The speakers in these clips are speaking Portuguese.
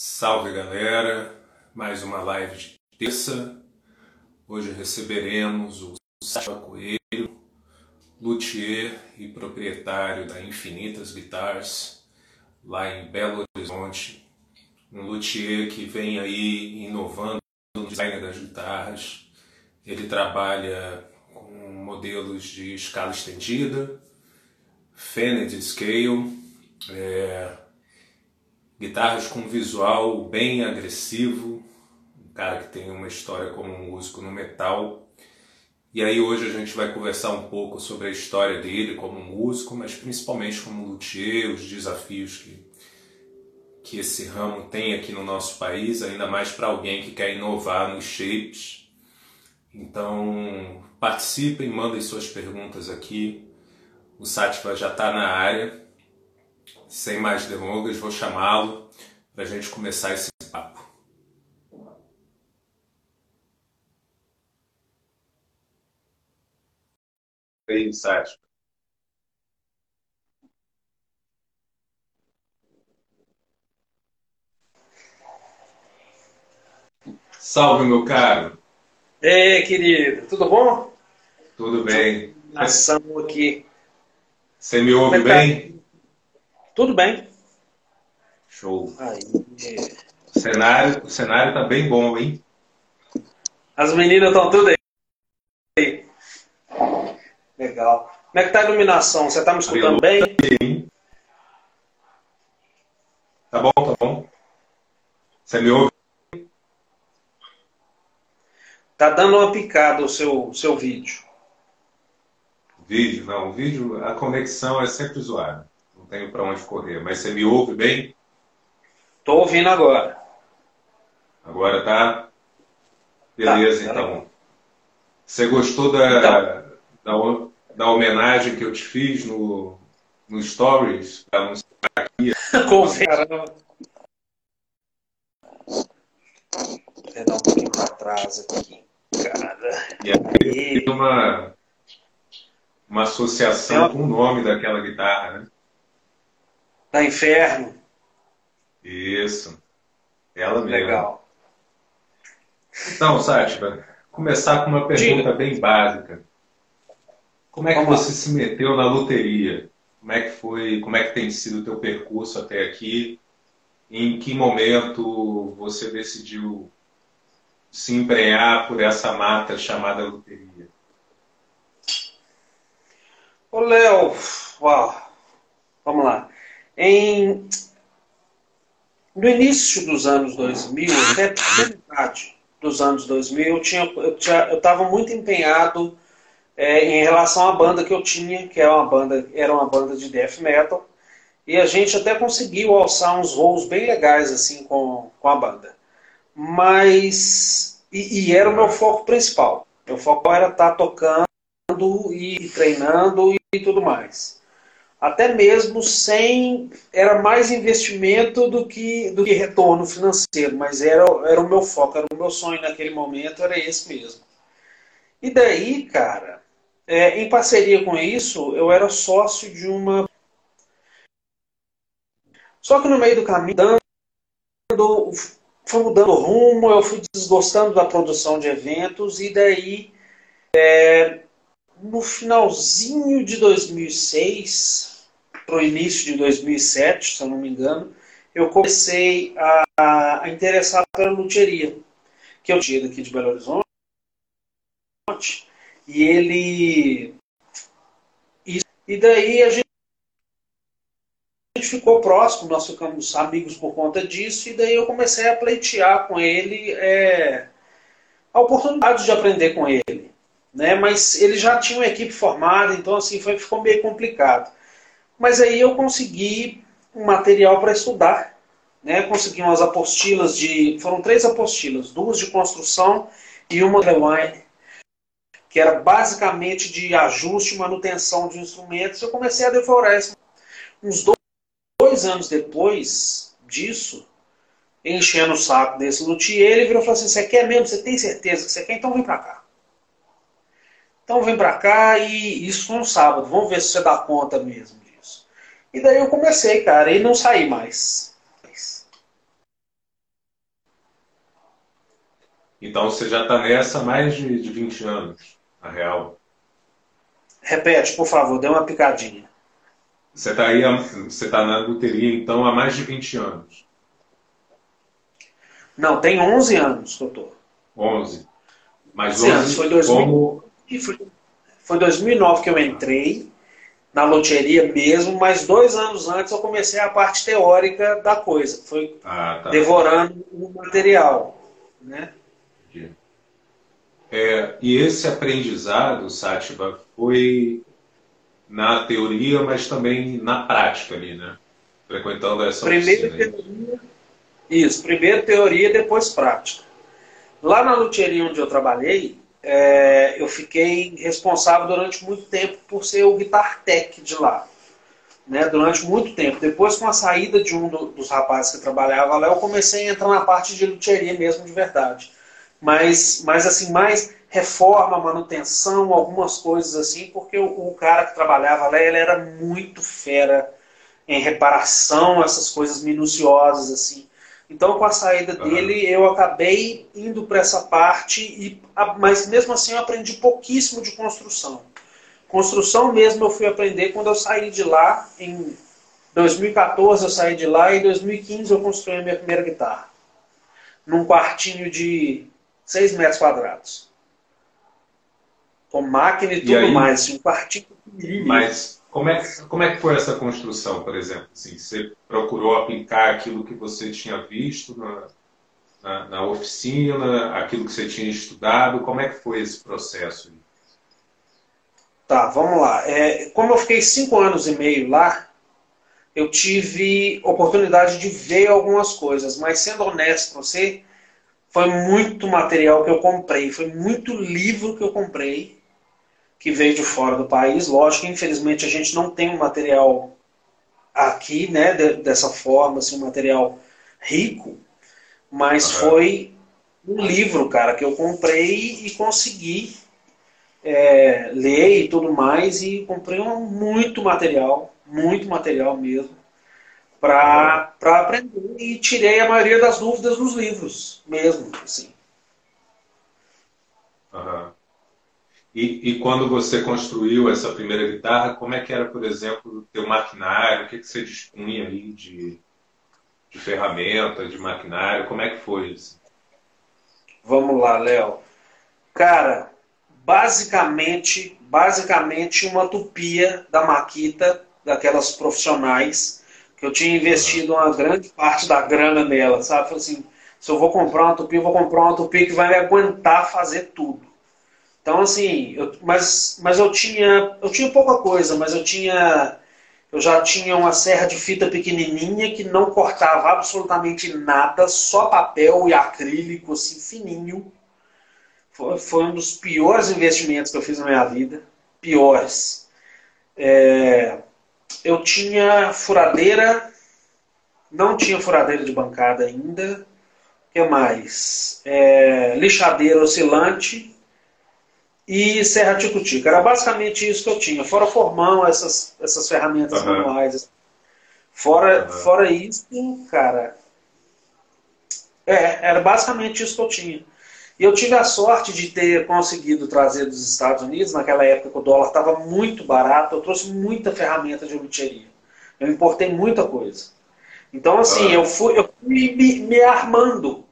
Salve galera, mais uma live de terça. Hoje receberemos o Sacha Coelho, luthier e proprietário da Infinitas Guitars, lá em Belo Horizonte. Um luthier que vem aí inovando no design das guitarras. Ele trabalha com modelos de escala estendida, Fender Scale, é, guitarras com visual bem agressivo, um cara que tem uma história como músico no metal. E aí hoje a gente vai conversar um pouco sobre a história dele como músico, mas principalmente como luthier, os desafios que, que esse ramo tem aqui no nosso país, ainda mais para alguém que quer inovar nos shapes. Então participem, mandem suas perguntas aqui. O Sativa já está na área sem mais delongas, vou chamá-lo para a gente começar esse papo. Aí, Sérgio? Salve, meu caro. Ei, querido, tudo bom? Tudo bem. Nação aqui. Você me ouve é tá? bem? Tudo bem. Show. Aí. O cenário, o cenário tá bem bom, hein? As meninas estão tudo aí. Legal. Como é que tá a iluminação? Você tá me escutando bem? Tá bom, tá bom. Você me ouve? Tá dando uma picada o seu, seu vídeo. Vídeo, não. Vídeo, a conexão é sempre zoada. Tenho para onde correr. Mas você me ouve bem? Tô ouvindo agora. Agora tá? Beleza, Tá, tá então. Você gostou da, da, ho- da homenagem que eu te fiz no, no Stories? Pra anunciar aqui? Com caramba. Vou dar um pouquinho pra trás aqui. Cara. E aí tem uma, uma associação com o nome daquela guitarra, né? Tá inferno. Isso. Ela mesmo. Legal. Então, Sátiva, começar com uma pergunta bem básica. Como é que Vamos lá. você se meteu na loteria? Como é que foi, como é que tem sido o teu percurso até aqui? Em que momento você decidiu se embrenhar por essa mata chamada loteria? Ô, Léo, uau. vamos lá. Em... No início dos anos 2000, até metade dos anos 2000, eu tinha, eu estava muito empenhado é, em relação à banda que eu tinha, que era uma banda, era uma banda de death metal, e a gente até conseguiu alçar uns voos bem legais assim com, com a banda. Mas e, e era o meu foco principal. Meu foco era estar tocando e treinando e tudo mais. Até mesmo sem. Era mais investimento do que, do que retorno financeiro, mas era, era o meu foco, era o meu sonho naquele momento, era esse mesmo. E daí, cara, é, em parceria com isso, eu era sócio de uma. Só que no meio do caminho, dando, foi mudando rumo, eu fui desgostando da produção de eventos, e daí. É, no finalzinho de 2006 para o início de 2007, se eu não me engano, eu comecei a, a interessar pela luthieria, que eu tinha daqui de Belo Horizonte, e ele... E, e daí a gente, a gente ficou próximo, nós ficamos amigos por conta disso, e daí eu comecei a pleitear com ele é, a oportunidade de aprender com ele né? Mas ele já tinha uma equipe formada, então assim foi, ficou meio complicado. Mas aí eu consegui um material para estudar, né? Consegui umas apostilas de, foram três apostilas, duas de construção e uma de wine, que era basicamente de ajuste e manutenção de instrumentos. Eu comecei a devorar isso. Uns dois, dois anos depois disso, enchendo o saco desse luthier, ele virou e falou assim: "Você quer mesmo? Você tem certeza que você quer? Então vem para cá." Então vem pra cá e isso foi um sábado. Vamos ver se você dá conta mesmo disso. E daí eu comecei, cara, e não saí mais. Então você já está nessa há mais de, de 20 anos, na real. Repete, por favor, dê uma picadinha. Você está aí, você está na luteria então há mais de 20 anos. Não, tem 11 anos, doutor. 11. Mas 11 anos. Foi, 2000, como... foi, foi 2009 que eu entrei na loteria mesmo, mas dois anos antes eu comecei a parte teórica da coisa. Foi ah, tá. devorando o material. Né? É, e esse aprendizado, Sátiva, foi na teoria, mas também na prática ali, né? Frequentando essa primeiro teoria, Isso, primeiro teoria, depois prática. Lá na luthieria onde eu trabalhei, é, eu fiquei responsável durante muito tempo por ser o guitar tech de lá. Né, durante muito tempo. Depois, com a saída de um do, dos rapazes que trabalhava lá, eu comecei a entrar na parte de luthieria mesmo, de verdade. Mas, mas assim, mais reforma, manutenção, algumas coisas assim, porque o, o cara que trabalhava lá, ele era muito fera em reparação, essas coisas minuciosas assim. Então, com a saída dele, eu acabei indo para essa parte, e, mas mesmo assim eu aprendi pouquíssimo de construção. Construção mesmo eu fui aprender quando eu saí de lá, em 2014 eu saí de lá, e em 2015 eu construí a minha primeira guitarra. Num quartinho de 6 metros quadrados. Com máquina e tudo e aí, mais, assim, um quartinho Mas como é, que, como é que foi essa construção, por exemplo? Assim, você procurou aplicar aquilo que você tinha visto na, na, na, oficina, aquilo que você tinha estudado? Como é que foi esse processo? Tá, vamos lá. É, como eu fiquei cinco anos e meio lá, eu tive oportunidade de ver algumas coisas, mas sendo honesto com você, foi muito material que eu comprei, foi muito livro que eu comprei que veio de fora do país. Lógico infelizmente, a gente não tem um material aqui, né, dessa forma, assim, um material rico, mas uhum. foi um livro, cara, que eu comprei e consegui é, ler e tudo mais, e comprei um, muito material, muito material mesmo, para uhum. aprender, e tirei a maioria das dúvidas dos livros mesmo, assim. Uhum. E, e, quando você construiu essa primeira guitarra, como é que era, por exemplo, o teu maquinário? O que, que você dispunha aí de, de ferramenta, de maquinário? Como é que foi isso? Vamos lá, Léo. Cara, basicamente, basicamente uma tupia da Maquita, daquelas profissionais, que eu tinha investido uma grande parte da grana nela, sabe? Falei assim, se eu vou comprar uma tupia, eu vou comprar uma tupia que vai me aguentar fazer tudo. Então, assim, eu, mas, mas eu tinha eu tinha pouca coisa, mas eu tinha eu já tinha uma serra de fita pequenininha que não cortava absolutamente nada, só papel e acrílico, assim, fininho. Foi, foi um dos piores investimentos que eu fiz na minha vida. Piores. É, eu tinha furadeira, não tinha furadeira de bancada ainda. O que mais? É, lixadeira oscilante e Serra Ticutica. Era basicamente isso que eu tinha, fora formão, essas, essas ferramentas uhum. manuais. Fora, uhum. fora isso, cara. É, era basicamente isso que eu tinha. E eu tive a sorte de ter conseguido trazer dos Estados Unidos, naquela época que o dólar estava muito barato, eu trouxe muita ferramenta de luteria. Eu importei muita coisa. Então, assim, uhum. eu fui, eu fui me, me armando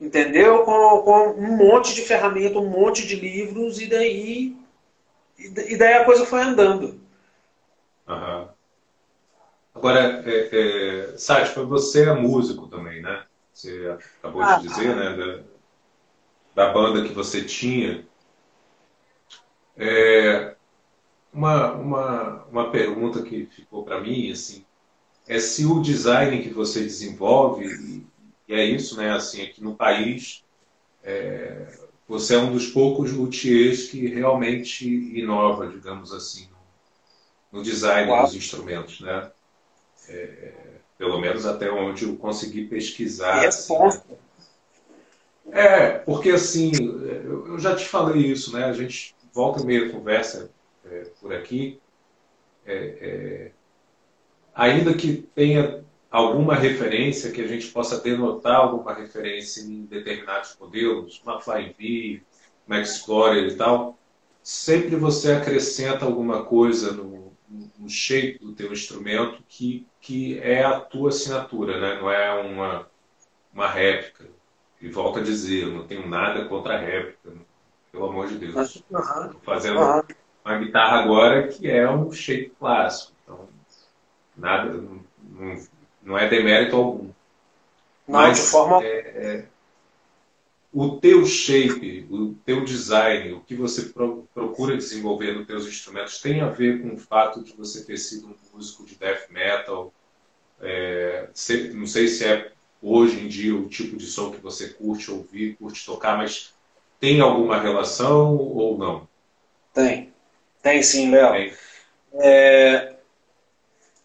entendeu? Com, com, um monte de ferramenta, um monte de livros, e daí, e daí a coisa foi andando. Uhum. Agora, é, é, você é músico também, né? Você acabou ah, de dizer, né? Da, da, banda que você tinha. É, uma, uma, uma pergunta que ficou para mim, assim, é se o design que você desenvolve e é isso, né? Assim, aqui no país, é, você é um dos poucos luthiers que realmente inova, digamos assim, no, design Uau. dos instrumentos, né? É, pelo menos até onde eu consegui pesquisar. Assim, né? É, porque assim, eu já te falei isso, né? A gente volta e meia conversa é, por aqui. É, é, ainda que tenha alguma referência que a gente possa denotar alguma referência em determinados modelos, uma V, uma Explorer e tal, sempre você acrescenta alguma coisa no, no shape do teu instrumento que, que é a tua assinatura, né? não é uma, uma réplica. E volto a dizer, eu não tenho nada contra a réplica, pelo amor de Deus. Estou fazendo uma guitarra agora que é um shape clássico. Então, nada, não, não é demérito algum. Não, Mas, de forma. É, é, o teu shape, o teu design, o que você procura desenvolver nos teus instrumentos tem a ver com o fato de você ter sido um músico de death metal. É, não sei se é hoje em dia o tipo de som que você curte ouvir, curte tocar, mas tem alguma relação ou não? Tem. Tem sim, Léo. É,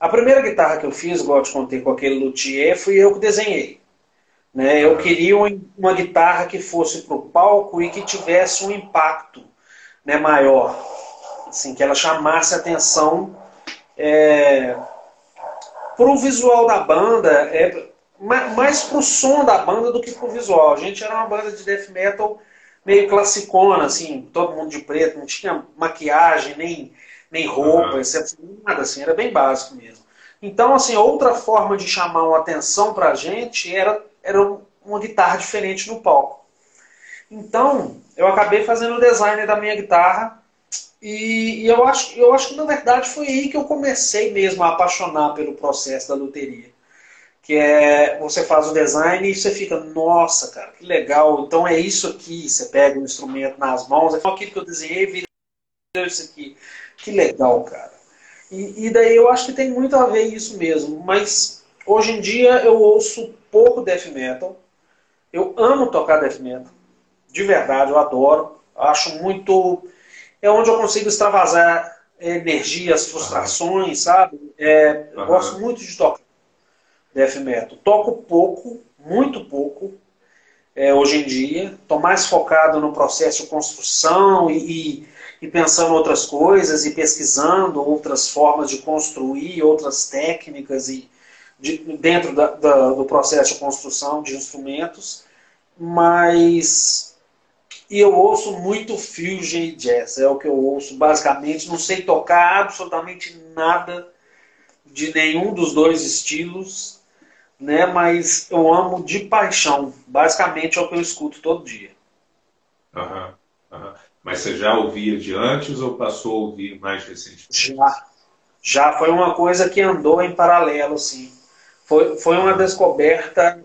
a primeira guitarra que eu fiz, igual eu te contei com aquele luthier, fui eu que desenhei. Né? Eu queria uma guitarra que fosse para o palco e que tivesse um impacto né, maior. Assim, que ela chamasse atenção é, para o visual da banda, é, mais para o som da banda do que para o visual. A gente era uma banda de death metal meio classicona, assim, todo mundo de preto, não tinha maquiagem, nem nem roupa, uhum. nada assim, era bem básico mesmo. Então, assim, outra forma de chamar uma atenção pra gente era, era uma guitarra diferente no palco. Então, eu acabei fazendo o design da minha guitarra e, e, eu, acho, eu acho que, na verdade, foi aí que eu comecei mesmo a apaixonar pelo processo da luteria. Que é, você faz o design e você fica, nossa, cara, que legal, então é isso aqui, você pega o instrumento nas mãos, é aquilo que eu desenhei, vira isso aqui. Que legal, cara. E, e, daí eu acho que tem muito a ver isso mesmo. Mas hoje em dia eu ouço pouco death metal. Eu amo tocar death metal. De verdade, eu adoro. Acho muito. É onde eu consigo extravasar energias, frustrações, sabe? É, uhum. Gosto muito de tocar death metal. Toco pouco, muito pouco, é, hoje em dia. Estou mais focado no processo de construção e, e e pensando outras coisas e pesquisando outras formas de construir, outras técnicas e de, dentro da, da, do processo de construção de instrumentos, mas e eu ouço muito fusion e jazz, é o que eu ouço basicamente, não sei tocar absolutamente nada de nenhum dos dois estilos, né, mas eu amo de paixão, basicamente é o que eu escuto todo dia. Uhum, uhum. Mas você já ouvia de antes ou passou a ouvir mais recentemente? Já. Já foi uma coisa que andou em paralelo, sim. Foi, foi uma descoberta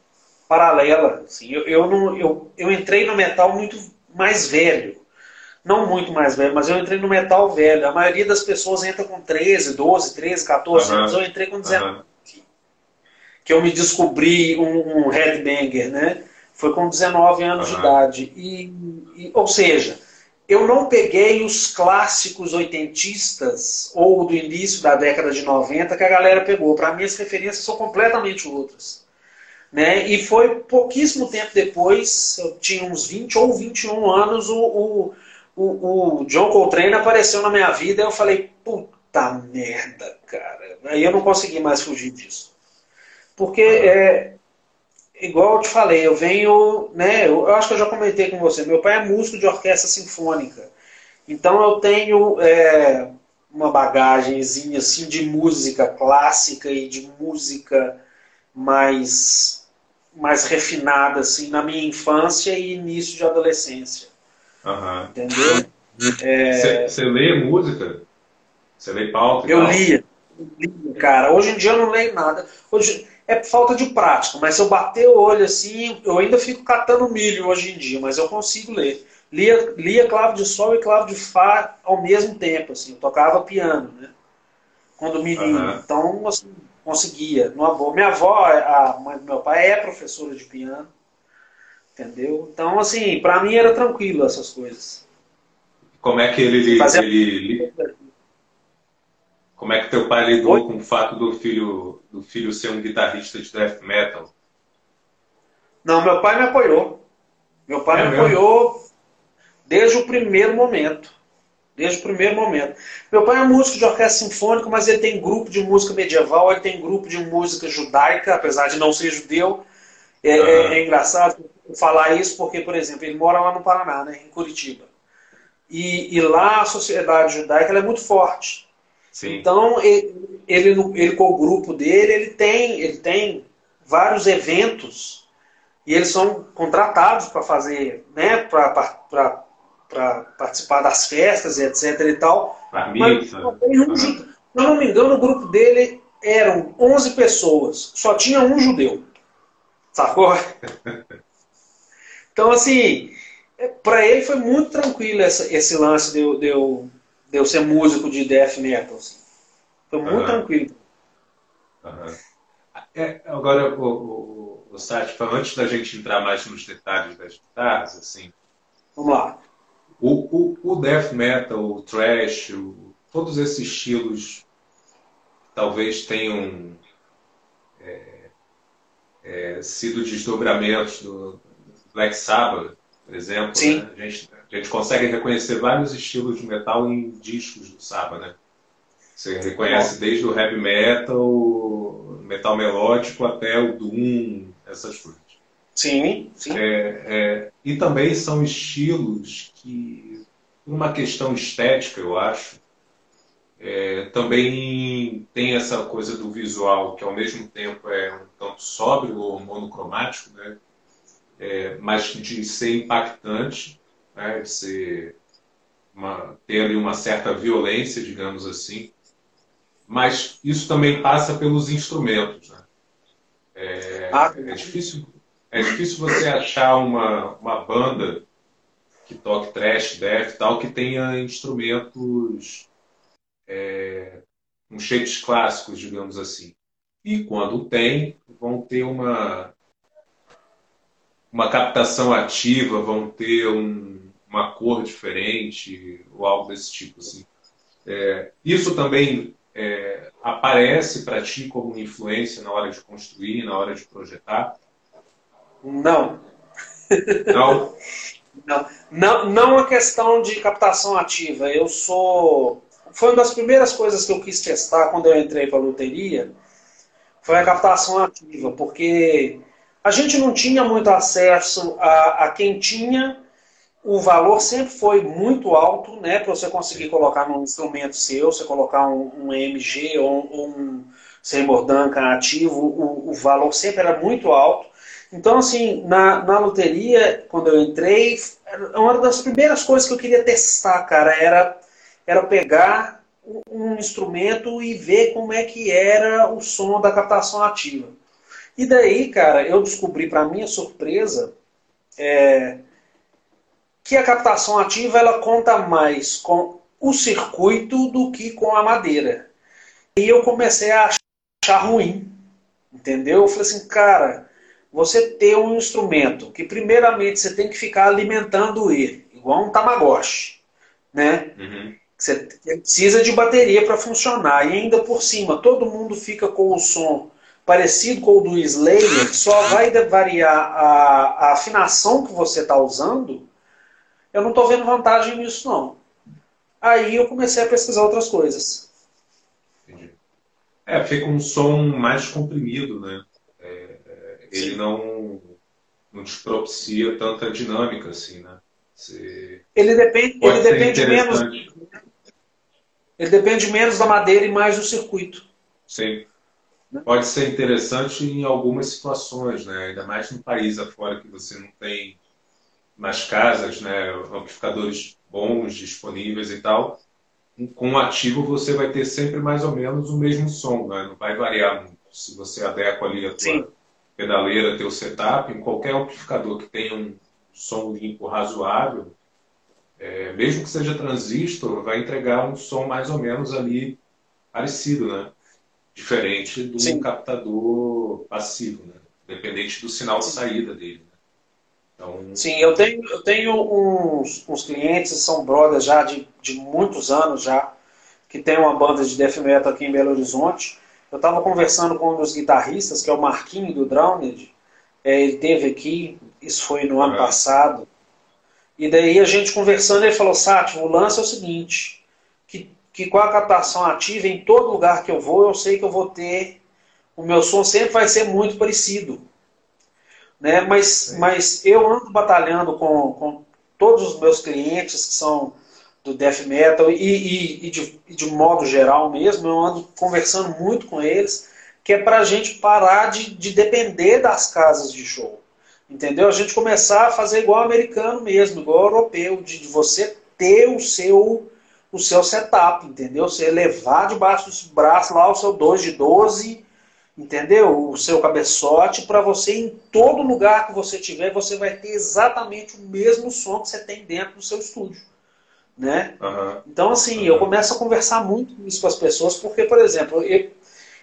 paralela. Assim. Eu, eu, não, eu, eu entrei no metal muito mais velho. Não muito mais velho, mas eu entrei no metal velho. A maioria das pessoas entra com 13, 12, 13, 14 uhum. anos. Eu entrei com 19. Uhum. Que eu me descobri um, um headbanger, né? Foi com 19 anos uhum. de idade. E, e, ou seja, eu não peguei os clássicos oitentistas ou do início da década de 90 que a galera pegou. Para mim, as referências são completamente outras. Né? E foi pouquíssimo tempo depois, eu tinha uns 20 ou 21 anos, o, o, o, o John Coltrane apareceu na minha vida e eu falei, puta merda, cara. Aí eu não consegui mais fugir disso. Porque é, igual eu te falei, eu venho, né, eu, acho que eu já comentei com você, meu pai é músico de orquestra sinfônica. Então eu tenho é, uma bagagemzinha assim de música clássica e de música mais mais refinada assim na minha infância e início de adolescência. Uhum. Entendeu? Você é... lê música? Você lê pauta? Eu lia, lia, cara. Hoje em dia eu não leio nada. Hoje é falta de prática, mas se eu bater o olho assim, eu ainda fico catando milho hoje em dia, mas eu consigo ler. Lia, lia clave de sol e clave de fá ao mesmo tempo, assim, eu tocava piano, né? Quando menino. Uhum. Então, assim, conseguia. Minha avó, a mãe do meu pai, é professora de piano, entendeu? Então, assim, para mim era tranquilo essas coisas. Como é que ele, Fazia... ele, como é que teu pai lidou Oi? com o fato do filho, do filho ser um guitarrista de death metal? Não, meu pai me apoiou. Meu pai é me mesmo? apoiou desde o primeiro momento. Desde o primeiro momento. Meu pai é músico de orquestra sinfônica, mas ele tem grupo de música medieval, ele tem grupo de música judaica, apesar de não ser judeu. É, uhum. é, é engraçado falar isso porque, por exemplo, ele mora lá no Paraná, né, em Curitiba. E, e lá a sociedade judaica é muito forte. Sim. Então, ele, ele, ele, com o grupo dele, ele tem, ele tem vários eventos e eles são contratados para fazer, né, para participar das festas e etc e tal. Mas, se eu não me engano, o grupo dele eram 11 pessoas, só tinha um judeu. Sacou? Então, assim, para ele foi muito tranquilo essa, esse lance de eu, de, eu, de eu ser músico de death metal. Assim. Foi muito uhum. tranquilo. Uhum. É, agora, o, o, o Sati, antes da gente entrar mais nos detalhes das guitarras, assim. Vamos lá. O, o, o death metal, o thrash, o, todos esses estilos talvez tenham é, é, sido desdobramentos do, Black Sabbath, por exemplo. Né? A, gente, a gente consegue reconhecer vários estilos de metal em discos do Sabbath, né? Você reconhece desde o heavy metal, metal melódico até o doom, essas coisas. Sim, sim. É, é, e também são estilos que, por uma questão estética, eu acho, é, também tem essa coisa do visual, que ao mesmo tempo é um tanto sóbrio ou monocromático, né? é, mas de ser impactante, né, de ser uma, ter ali uma certa violência, digamos assim. Mas isso também passa pelos instrumentos. Né? É, ah, é, difícil, é difícil você achar uma, uma banda que toque trash, death tal, que tenha instrumentos é, um shapes clássicos, digamos assim. E quando tem, vão ter uma, uma captação ativa, vão ter um, uma cor diferente ou algo desse tipo. Assim. É, isso também é, aparece para ti como influência na hora de construir, na hora de projetar? Não. Não? não, não, não a questão de captação ativa. Eu sou. Foi uma das primeiras coisas que eu quis testar quando eu entrei para a loteria. Foi a captação ativa, porque a gente não tinha muito acesso a, a quem tinha, o valor sempre foi muito alto, né? Para você conseguir colocar num instrumento seu, você colocar um, um MG ou, ou um Seymour Duncan ativo, o, o, valor sempre era muito alto. Então, assim, na, na loteria, quando eu entrei, uma das primeiras coisas que eu queria testar, cara, era, era pegar um instrumento e ver como é que era o som da captação ativa. E daí, cara, eu descobri, para minha surpresa, é, que a captação ativa ela conta mais com o circuito do que com a madeira. E eu comecei a achar ruim, entendeu? Eu falei assim, cara, você ter um instrumento que primeiramente você tem que ficar alimentando ele, igual um tamagotchi, né? Uhum. Você precisa de bateria para funcionar. E ainda por cima, todo mundo fica com o som parecido com o do Slayer, só vai variar a, a afinação que você está usando, eu não estou vendo vantagem nisso não. Aí eu comecei a pesquisar outras coisas. Entendi. É, fica um som mais comprimido, né? É, é, ele Sim. não, não te propicia tanta dinâmica assim, né? Você... Ele depende, ele depende menos. Ele depende menos da madeira e mais do circuito. Sim. Pode ser interessante em algumas situações, né? ainda mais no país afora que você não tem nas casas, né, amplificadores bons disponíveis e tal. Com o ativo você vai ter sempre mais ou menos o mesmo som, né? não vai variar muito. Se você adequa ali a tua Sim. pedaleira, teu setup, em qualquer amplificador que tenha um som limpo razoável, é, mesmo que seja transistor, vai entregar um som mais ou menos ali parecido, né? diferente do Sim. captador passivo, né? dependente do sinal de saída dele. Né? Então... Sim, eu tenho, eu tenho uns, uns clientes, são brothers já de, de muitos anos já, que tem uma banda de death metal aqui em Belo Horizonte. Eu estava conversando com um dos guitarristas, que é o Marquinho do Drowned. É, ele teve aqui, isso foi no ano passado. E daí a gente conversando, ele falou, Sátio, o lance é o seguinte, que, que com a captação ativa, em todo lugar que eu vou, eu sei que eu vou ter, o meu som sempre vai ser muito parecido. Né? Mas, mas eu ando batalhando com, com todos os meus clientes que são do death metal e, e, e, de, e de modo geral mesmo, eu ando conversando muito com eles, que é para a gente parar de, de depender das casas de show. Entendeu? A gente começar a fazer igual americano mesmo, igual europeu, de, de você ter o seu o seu setup, entendeu? Você levar debaixo dos braços lá o seu 2 de 12, entendeu? O seu cabeçote, para você, em todo lugar que você tiver, você vai ter exatamente o mesmo som que você tem dentro do seu estúdio. Né? Uhum. Então, assim, uhum. eu começo a conversar muito isso com as pessoas, porque, por exemplo, eu,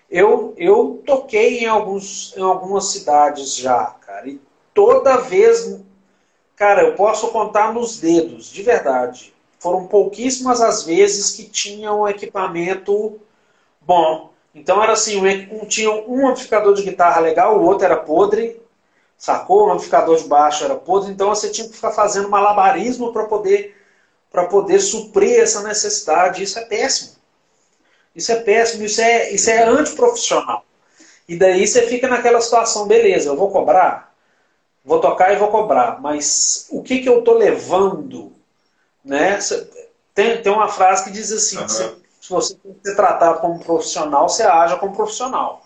eu, eu toquei em, alguns, em algumas cidades já, cara, e toda vez, cara, eu posso contar nos dedos, de verdade. Foram pouquíssimas as vezes que tinham um equipamento bom. Então era assim, um, tinha um amplificador de guitarra legal, o outro era podre, sacou? O amplificador de baixo era podre, então você tinha que ficar fazendo malabarismo para poder para poder suprir essa necessidade. Isso é péssimo. Isso é péssimo, isso é, isso é antiprofissional. E daí você fica naquela situação, beleza, eu vou cobrar, vou tocar e vou cobrar, mas o que, que eu estou levando? Né? Tem, tem uma frase que diz assim, uhum. se, se você ser tratado como profissional, você haja como profissional.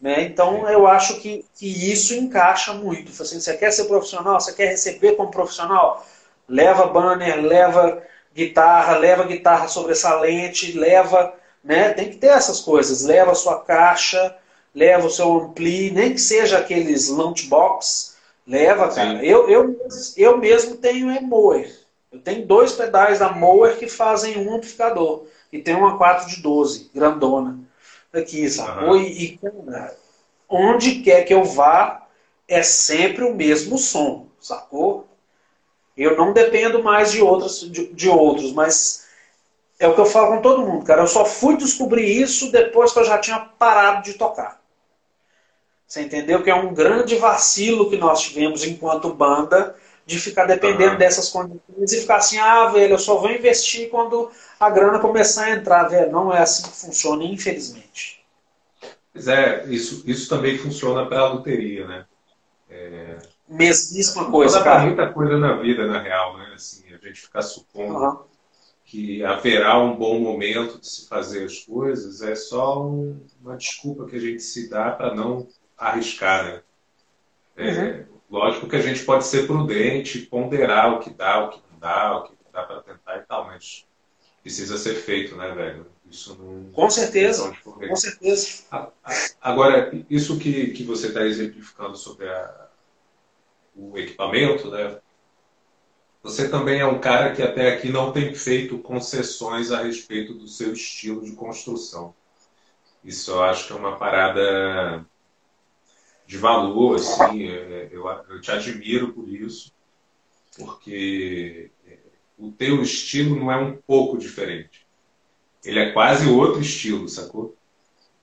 Né? Então eu acho que, que isso encaixa muito. Assim, você quer ser profissional, você quer receber como profissional, leva banner, leva guitarra, leva guitarra sobressalente, leva. Né? Tem que ter essas coisas. Leva a sua caixa, leva o seu ampli, nem que seja aqueles lunchbox, Leva, cara. Eu, eu, eu mesmo tenho é Moer. Eu tenho dois pedais da Moer que fazem um amplificador. E tem uma 4 de 12, grandona. Aqui, sacou? Uhum. E, cara, onde quer que eu vá, é sempre o mesmo som, sacou? Eu não dependo mais de, outros de, de outros, mas é o que eu falo com todo mundo, cara. Eu só fui descobrir isso depois que eu já tinha parado de tocar. Você entendeu que é um grande vacilo que nós tivemos enquanto banda de ficar dependendo dessas condições e ficar assim, ah, velho, eu só vou investir quando a grana começar a entrar, velho. Não é assim que funciona, infelizmente. Pois é, isso, isso também funciona para a loteria, né? É... Mesmíssima coisa, cara. muita coisa na vida, na real, né? Assim, a gente ficar supondo uhum. que haverá um bom momento de se fazer as coisas é só um, uma desculpa que a gente se dá para não arriscar, né? É, uhum. Lógico que a gente pode ser prudente, ponderar o que dá, o que não dá, o que dá para tentar e tal, mas precisa ser feito, né, velho? Isso não. Com certeza. Com certeza. Agora, isso que, que você está exemplificando sobre a, o equipamento, né? Você também é um cara que até aqui não tem feito concessões a respeito do seu estilo de construção. Isso eu acho que é uma parada de valor, assim, é, eu, eu te admiro por isso, porque é, o teu estilo não é um pouco diferente. Ele é quase outro estilo, sacou?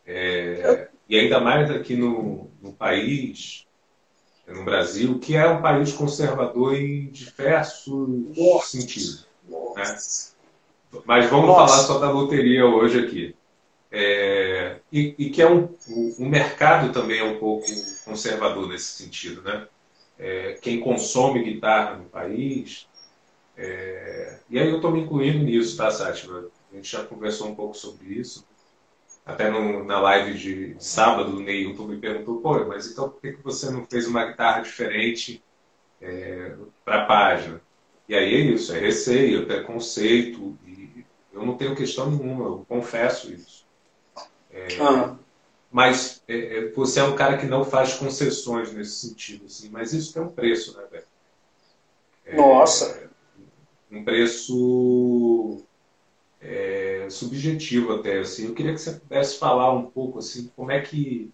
É, e ainda mais aqui no, no país, no Brasil, que é um país conservador em diversos Nossa. sentidos. Né? Mas vamos Nossa. falar só da loteria hoje aqui. É, e, e, que é um, o, mercado também é um pouco conservador nesse sentido, né? É, quem consome guitarra no país, é, e aí eu estou me incluindo nisso, tá, Sátiva? A gente já conversou um pouco sobre isso. Até no, na live de, de sábado, o Neilton me perguntou, pô, mas então por que, que você não fez uma guitarra diferente é, para a página? E aí é isso, é receio, é preconceito, e eu não tenho questão nenhuma, eu confesso isso. É, ah. Mas é, é, você é um cara que não faz concessões nesse sentido, assim, mas isso tem um preço, né, velho? É, Nossa! Um preço é, subjetivo até, assim. Eu queria que você pudesse falar um pouco, assim, como é que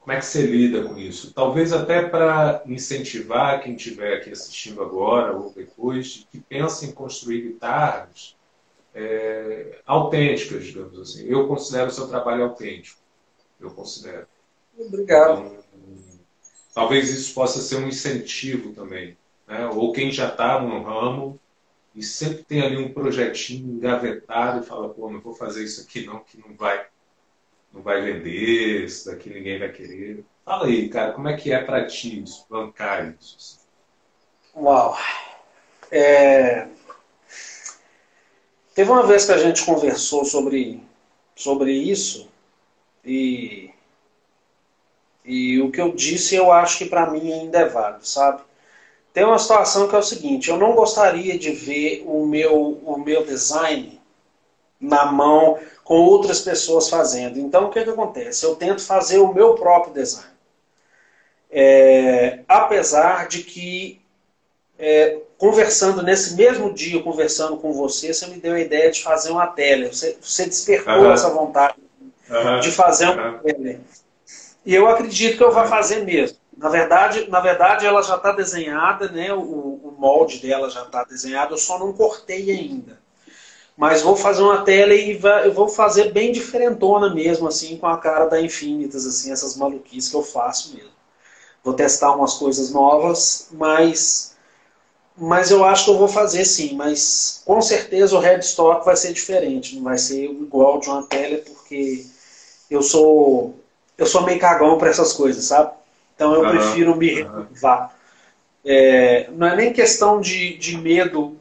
como é que você lida com isso? Talvez até para incentivar quem estiver aqui assistindo agora ou depois, que pensa em construir guitarras é, autênticas, digamos assim. Eu considero o seu trabalho autêntico. Eu considero. Obrigado. Então, talvez isso possa ser um incentivo também. né? ou quem já está no ramo e sempre tem ali um projetinho engavetado e fala, pô, não vou fazer isso aqui não, que não vai, não vai vender, isso daqui ninguém vai querer. Fala aí, cara, como é que é para ti isso, bancar isso? Uau! É... Teve uma vez que a gente conversou sobre, sobre isso e, e o que eu disse eu acho que para mim ainda é válido, sabe? Tem uma situação que é o seguinte, eu não gostaria de ver o meu, o meu design na mão com outras pessoas fazendo. Então o que, que acontece? Eu tento fazer o meu próprio design. É, apesar de que é, conversando nesse mesmo dia, conversando com você, você me deu a ideia de fazer uma tele. Você, você despertou uhum. essa vontade uhum. de fazer uma uhum. tele. E eu acredito que eu vou fazer mesmo. Na verdade, na verdade ela já está desenhada, né? O, o, molde dela já está desenhado, eu só não cortei ainda. Mas vou fazer uma tela e vai, eu vou fazer bem diferentona mesmo, assim, com a cara da Infinitas, assim, essas maluquices que eu faço mesmo. Vou testar umas coisas novas, mas mas eu acho que eu vou fazer sim, mas com certeza o headstock vai ser diferente, não vai ser igual de uma tele, porque eu sou eu sou meio cagão para essas coisas, sabe? Então eu uhum. prefiro me renovar. É, não é nem questão de, de medo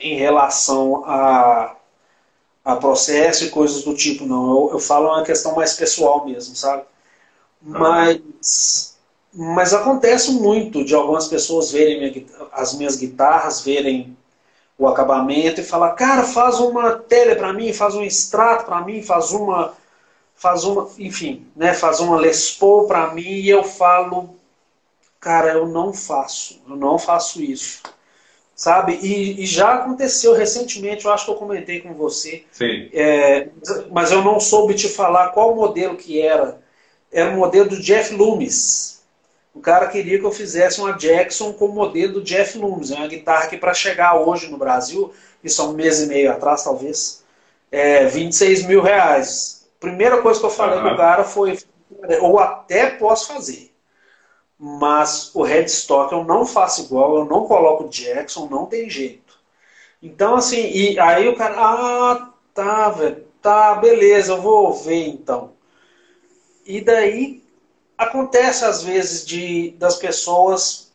em relação a, a processo e coisas do tipo, não. Eu, eu falo uma questão mais pessoal mesmo, sabe? Mas mas acontece muito de algumas pessoas verem minha, as minhas guitarras, verem o acabamento e falar, cara, faz uma tele para mim, faz um extrato para mim, faz uma, faz uma, enfim, né, faz uma Les Paul para mim e eu falo, cara, eu não faço, eu não faço isso, sabe? E, e já aconteceu recentemente, eu acho que eu comentei com você, Sim. É, mas eu não soube te falar qual modelo que era. Era o modelo do Jeff Loomis. O cara queria que eu fizesse uma Jackson com o modelo do Jeff Loomis. É uma guitarra que para chegar hoje no Brasil, isso há um mês e meio atrás talvez, é 26 mil reais. Primeira coisa que eu falei uhum. pro cara foi, ou até posso fazer, mas o headstock eu não faço igual, eu não coloco Jackson, não tem jeito. Então assim, e aí o cara, ah, tá, velho, tá, beleza, eu vou ver então. E daí acontece às vezes de das pessoas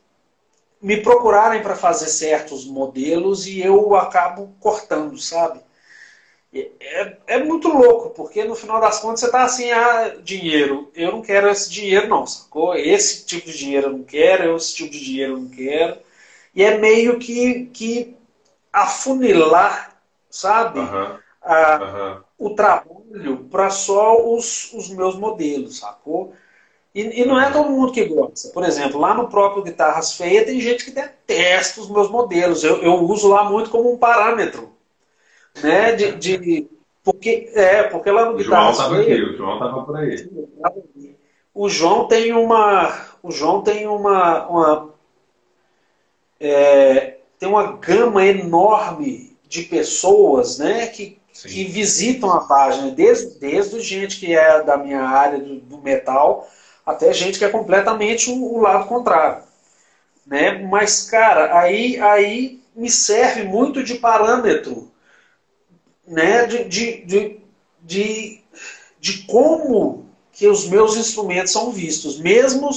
me procurarem para fazer certos modelos e eu acabo cortando, sabe? É, é, muito louco, porque no final das contas você tá assim, ah, dinheiro, eu não quero esse dinheiro não, sacou? Esse tipo de dinheiro eu não quero, esse tipo de dinheiro eu não quero. E é meio que, que afunilar, sabe? Uhum. A, uhum. O trabalho para só os, os meus modelos, sacou? E, e, não é todo mundo que gosta. Por exemplo, lá no próprio Guitarras Feias tem gente que detesta os meus modelos. Eu, eu uso lá muito como um parâmetro. Né? De, de, porque, é, porque lá no o Guitarras João Feias... Aqui, o João estava por aí. O João tem uma... O João tem uma... uma é, tem uma gama enorme de pessoas né, que, que visitam a página, desde, desde gente que é da minha área do, do metal até gente que é completamente o, o lado contrário. Né? Mas, cara, aí, aí me serve muito de parâmetro né? de, de, de, de, de como que os meus instrumentos são vistos, mesmo,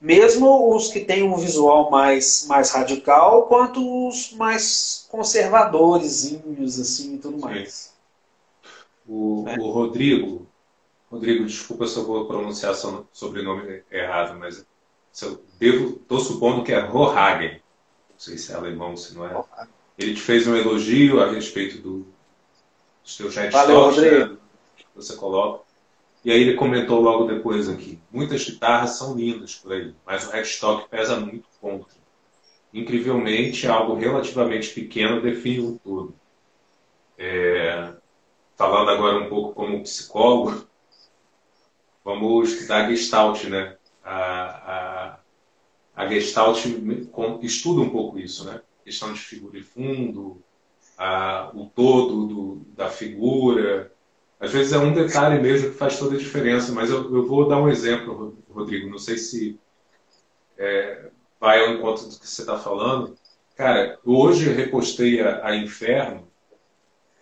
mesmo os que têm um visual mais, mais radical, quanto os mais conservadorzinhos assim e tudo mais. O, é. o Rodrigo, Rodrigo, desculpa se eu vou pronunciar o sobrenome errado, mas eu devo, estou supondo que é Rohagen. Não sei se é alemão, se não é. Ele te fez um elogio a respeito do, dos teus headstocks né, que você coloca. E aí ele comentou logo depois aqui: muitas guitarras são lindas por aí, mas o headstock pesa muito contra. Incrivelmente, algo relativamente pequeno define o todo. É, falando agora um pouco como psicólogo, vamos estudar Gestalt, né? A, a, a Gestalt estuda um pouco isso, né? Questão de figura e fundo, a, o todo do, da figura. Às vezes é um detalhe mesmo que faz toda a diferença, mas eu, eu vou dar um exemplo, Rodrigo. Não sei se é, vai ao encontro do que você está falando. Cara, hoje eu repostei a, a, Inferno.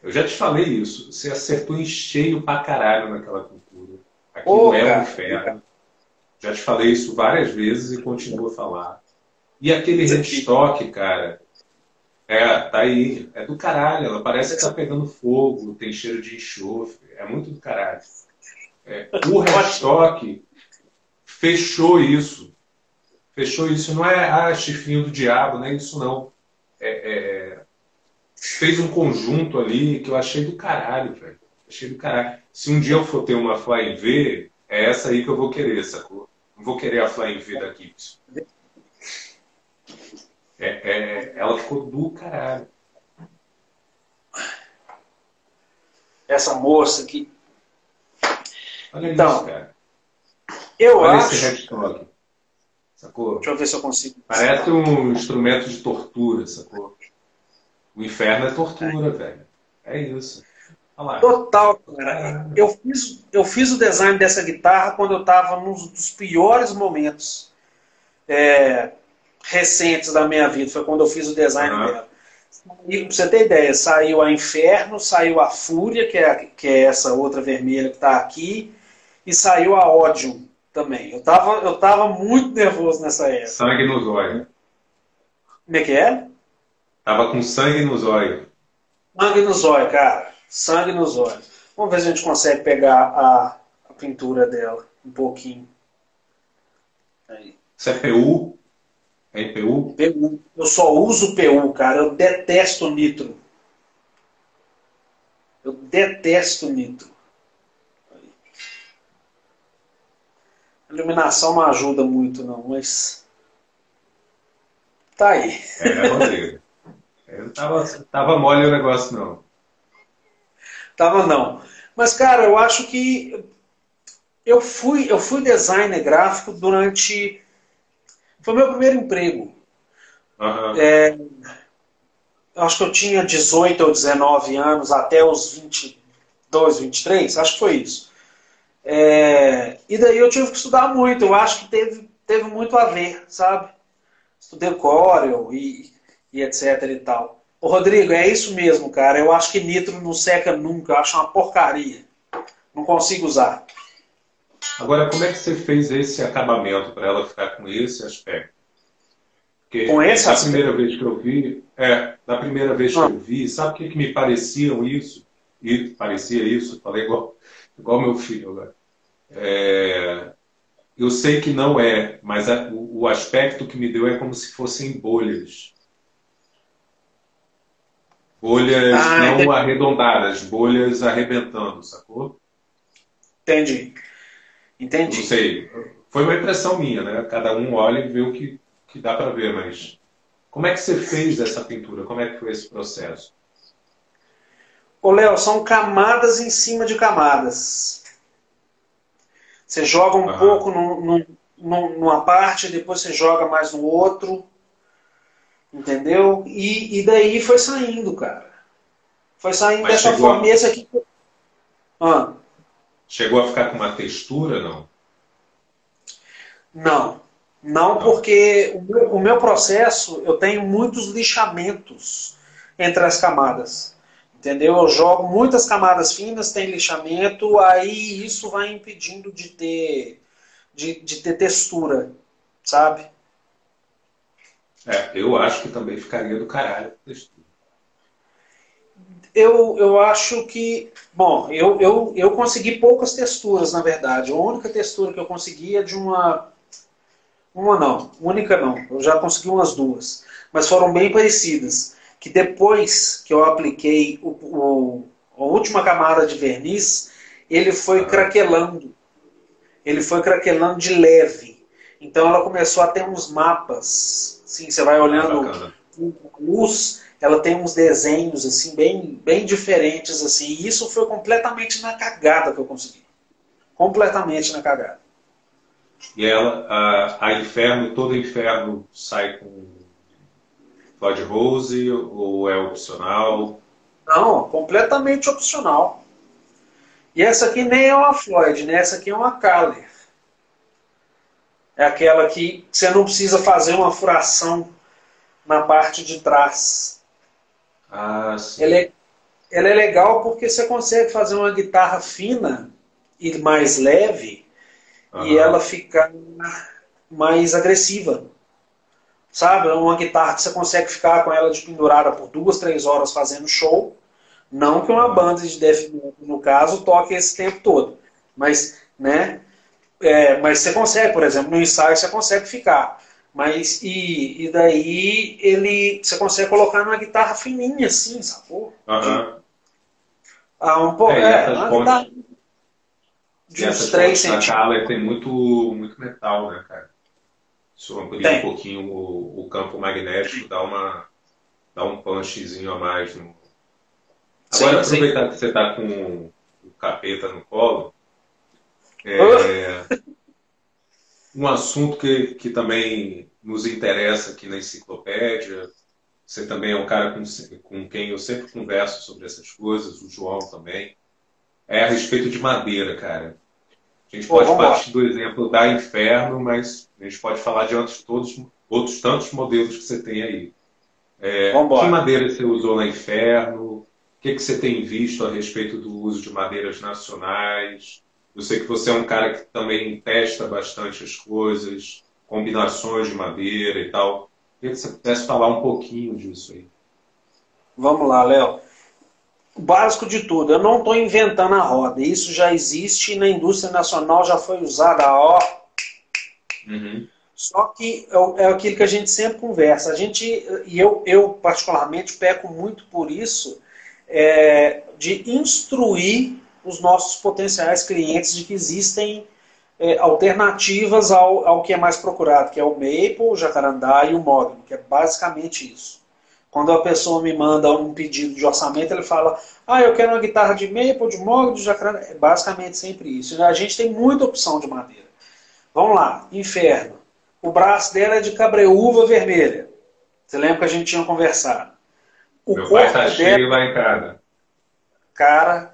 Eu já te falei isso. Você acertou em cheio pra caralho naquela cultura. Aquilo oh, é um inferno. Já te falei isso várias vezes e continuo a falar. E aquele restock, cara, é, tá aí. É do caralho. Ela parece que tá pegando fogo, tem cheiro de enxofre. É muito do caralho. É, o restock fechou isso. Fechou isso. Não é ah, chifrinho do diabo, não é isso não. É, é, fez um conjunto ali que eu achei do caralho, velho. Achei do caralho. Se um dia eu for ter uma Fly V, é essa aí que eu vou querer, sacou? Não vou querer a Fly V da Gibson. É, é, ela ficou do caralho. Essa moça aqui. Olha então, isso, cara. Eu Olha acho. esse hashtag. Sacou? Deixa eu ver se eu consigo. Parece um instrumento de tortura, sacou? O inferno é tortura, velho. É isso. Total, cara. Eu fiz, eu fiz o design dessa guitarra quando eu estava num dos piores momentos. É, recentes da minha vida. Foi quando eu fiz o design uhum. dela. E pra você ter ideia, saiu a Inferno, saiu a Fúria, que é, que é essa outra vermelha que está aqui, e saiu a Ódio também. Eu tava, eu tava muito nervoso nessa época. Sangue nos olhos. Como é que é? Tava com sangue nos olhos. Sangue nos olhos, cara. Sangue nos olhos. Vamos ver se a gente consegue pegar a, a pintura dela um pouquinho. Aí. Isso é PU? É PU? PU. Eu só uso PU, cara. Eu detesto nitro. Eu detesto nitro. A iluminação não ajuda muito, não, mas. Tá aí. É, Rodrigo. Eu tava, tava mole o negócio, não. Tava não. Mas, cara, eu acho que eu fui, eu fui designer gráfico durante foi meu primeiro emprego. Uhum. É, acho que eu tinha 18 ou 19 anos, até os 22, 23, acho que foi isso. É, e daí eu tive que estudar muito, eu acho que teve, teve muito a ver, sabe? Estudei Corel e, e etc e tal. Ô Rodrigo, é isso mesmo, cara. Eu acho que nitro não seca nunca, eu acho uma porcaria. Não consigo usar. Agora, como é que você fez esse acabamento para ela ficar com esse aspecto? Porque com esse da aspecto? primeira vez que eu vi, é, da primeira vez que ah. eu vi, sabe o que, que me pareciam isso? E parecia isso, falei igual, igual meu filho agora. É, eu sei que não é, mas a, o, o aspecto que me deu é como se fossem bolhas. Bolhas ah, não entendi. arredondadas, bolhas arrebentando, sacou? Entendi. Entendi. Não sei. Foi uma impressão minha, né? Cada um olha e vê o que, que dá para ver, mas como é que você fez essa pintura? Como é que foi esse processo? Ô, Léo, são camadas em cima de camadas. Você joga um pouco no, no, numa parte, depois você joga mais no outro. Entendeu? E, e daí foi saindo, cara. Foi saindo Mas dessa forma. Esse aqui. Ah. Chegou a ficar com uma textura, não? Não. Não, porque o meu, o meu processo, eu tenho muitos lixamentos entre as camadas. Entendeu? Eu jogo muitas camadas finas, tem lixamento, aí isso vai impedindo de ter, de, de ter textura, sabe? É, eu acho que também ficaria do caralho eu, eu acho que. Bom, eu, eu, eu consegui poucas texturas, na verdade. A única textura que eu consegui é de uma. Uma não, única não. Eu já consegui umas duas. Mas foram bem parecidas. Que depois que eu apliquei o, o a última camada de verniz, ele foi craquelando. Ele foi craquelando de leve. Então ela começou a ter uns mapas. Sim, você vai olhando luz ela tem uns desenhos assim bem, bem diferentes assim. E isso foi completamente na cagada que eu consegui. Completamente na cagada. E ela, a, a Inferno, todo Inferno sai com Floyd Rose ou é opcional? Não, completamente opcional. E essa aqui nem é uma Floyd, né? Essa aqui é uma Kaller. É aquela que você não precisa fazer uma furação na parte de trás. Ah, sim. Ela é, ela é legal porque você consegue fazer uma guitarra fina e mais leve Aham. e ela fica mais agressiva. Sabe? É uma guitarra que você consegue ficar com ela de pendurada por duas, três horas fazendo show. Não que uma banda de death no caso, toque esse tempo todo. Mas, né? É, mas você consegue, por exemplo, no ensaio você consegue ficar. Mas, e, e daí ele você consegue colocar numa guitarra fininha assim, sacou? Aham. Ah, um pouco. É, É, essas uma guitarra de uns 3 pontes da centímetros. Tem muito, muito metal, né, cara? Isso amplia Tem. um pouquinho o, o campo magnético, dá, uma, dá um punchzinho a mais. No... Sim, Agora, sim. aproveitar que você está com o capeta no colo, é, um assunto que, que também nos interessa aqui na enciclopédia, você também é um cara com, com quem eu sempre converso sobre essas coisas, o João também, é a respeito de madeira, cara. A gente Pô, pode partir do exemplo da Inferno, mas a gente pode falar de outros, todos, outros tantos modelos que você tem aí. É, que madeira você usou na Inferno? O que, que você tem visto a respeito do uso de madeiras nacionais? Eu sei que você é um cara que também testa bastante as coisas, combinações de madeira e tal. Queria que você pudesse falar um pouquinho disso aí. Vamos lá, Léo. O básico de tudo, eu não estou inventando a roda. Isso já existe na indústria nacional já foi usada ó. Uhum. Só que é é aquilo que a gente sempre conversa. A gente, e eu, eu particularmente peco muito por isso, é, de instruir os nossos potenciais clientes de que existem é, alternativas ao, ao que é mais procurado, que é o maple, o jacarandá e o mogno, que é basicamente isso. Quando a pessoa me manda um pedido de orçamento, ele fala: Ah, eu quero uma guitarra de maple, de mogno, de jacarandá. É basicamente sempre isso. A gente tem muita opção de madeira. Vamos lá, inferno. O braço dela é de cabreúva vermelha. Você lembra que a gente tinha conversado? O Meu pai corpo tá dela, cheio lá em casa. cara,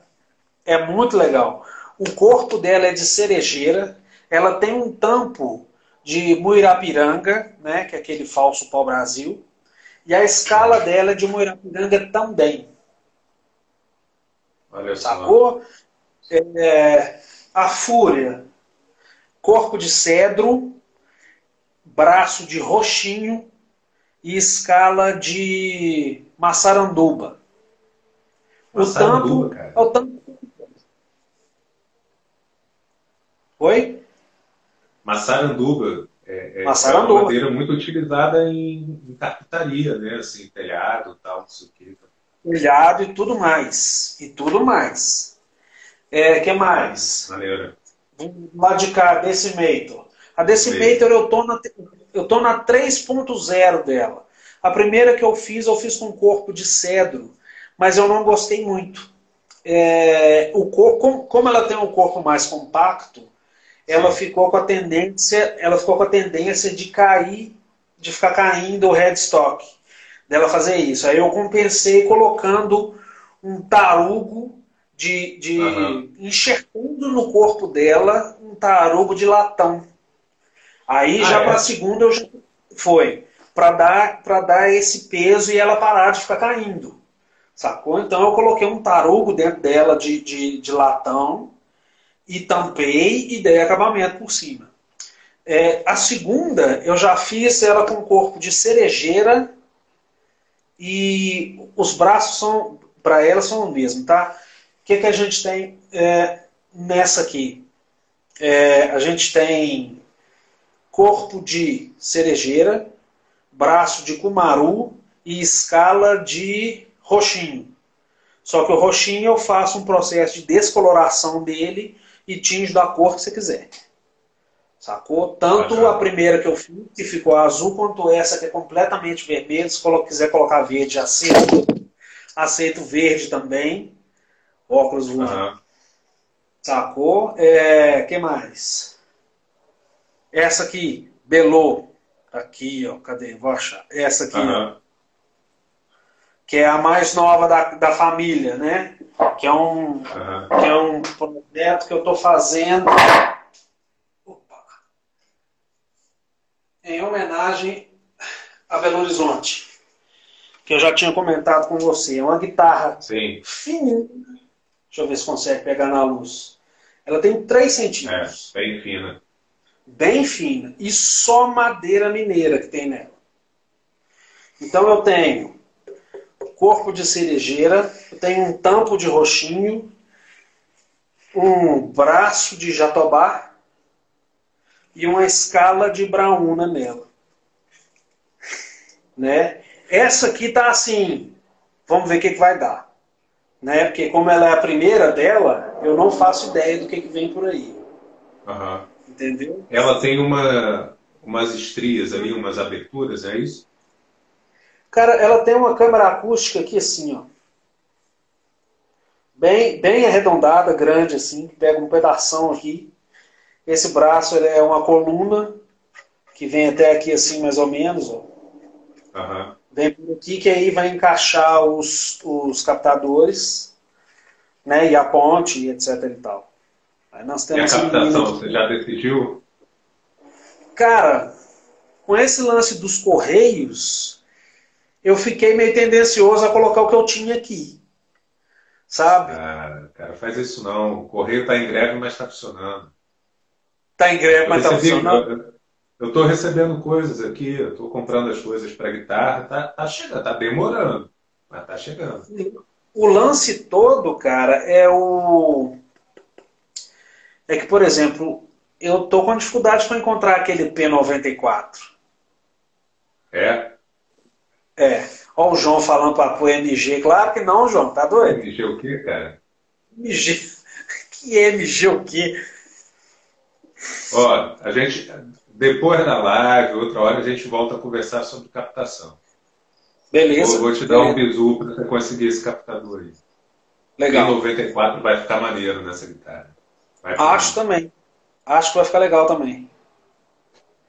é muito legal. O corpo dela é de cerejeira. Ela tem um tampo de Muirapiranga, né, que é aquele falso pau-brasil. E a escala dela é de Muirapiranga também. Olha. Sacou? É, a fúria, corpo de cedro, braço de roxinho e escala de maçaranduba. Maçaranduba, o tampo. Oi? Maçaranduba é, é, Maçaranduba. é uma madeira muito utilizada em, em carpintaria, né? Assim, telhado e tal, não sei o quê. Telhado e tudo mais. E tudo mais. É, que mais? Maneira. Vamos lá de cá, Decimator. A Decimator eu tô na, eu tô na 3.0 dela. A primeira que eu fiz, eu fiz com corpo de cedro, mas eu não gostei muito. É, o corpo, como, como ela tem um corpo mais compacto, ela ficou com a tendência, ela ficou com a tendência de cair, de ficar caindo o headstock, dela fazer isso. Aí eu compensei colocando um tarugo de, de Aham. enxertando no corpo dela um tarugo de latão. Aí Ah, já é? para a segunda eu já foi para dar para dar esse peso e ela parar de ficar caindo. Sacou? Então eu coloquei um tarugo dentro dela de, de, de latão e tampei e dei acabamento por cima. É, a segunda eu já fiz ela com corpo de cerejeira e os braços são para ela são o mesmo, tá? O que, que a gente tem é, nessa aqui? É, a gente tem corpo de cerejeira, braço de cumaru e escala de roxinho. Só que o roxinho eu faço um processo de descoloração dele e tinge da cor que você quiser. Sacou? Tanto a primeira que eu fiz, que ficou azul, quanto essa que é completamente vermelha. Se quiser colocar verde, aceito. Aceito verde também. Óculos Luz. Sacou? É, que mais? Essa aqui, Belô. Aqui, ó. Cadê? Vou achar. Essa aqui, ó, que é a mais nova da, da família, né? Que é um, Aham. que é um projeto que eu estou fazendo. Opa. homenagem a Belo Horizonte, que eu já tinha comentado com você. É uma guitarra Sim. fininha. Deixa eu ver se consegue pegar na luz. Ela tem 3 centímetros. É, bem fina. Bem fina. E só madeira mineira que tem nela. Então eu tenho corpo de cerejeira, tenho um tampo de roxinho, um braço de jatobá e uma escala de braúna nela. Né? Essa aqui tá assim, vamos ver o que, que vai dar. Né? Porque como ela é a primeira dela, eu não faço ideia do que, que vem por aí. Aham. Entendeu? Ela tem uma, umas estrias ali, umas aberturas, é isso? Cara, ela tem uma câmera acústica aqui assim, ó. Bem, bem arredondada, grande assim, que pega um pedação aqui. Esse braço é uma coluna que vem até aqui assim mais ou menos, ó. Aham. Vem por aqui que aí vai encaixar os, os captadores, né, e a ponte, e etc e tal. Aí nós E a temos esse menino captação, você já decidiu? Cara, com esse lance dos correios, eu fiquei meio tendencioso a colocar o que eu tinha aqui. Sabe? Ah, cara, faz isso não. O correio está em greve, mas está funcionando. Tá em greve, Eu mas tá recebi- funcionando. eu- Eu estou recebendo coisas aqui, eu estou comprando as coisas para guitarra, tá, tá chegando, tá demorando, mas tá chegando. O lance todo, cara, é o. É que, por exemplo, eu tô com dificuldade para encontrar aquele P94. É? É. Ó, o João falando para o MG. Claro que não, João, tá doido? MG o quê, cara? MG. Que MG o quê? Ó, a gente, depois da live, outra hora, a gente volta a conversar sobre captação. Beleza. Vou, vou te dar um beleza. bizu para você conseguir esse captador aí. Legal. E 94 vai ficar maneiro nessa guitarra. Acho também. Acho que vai ficar legal também.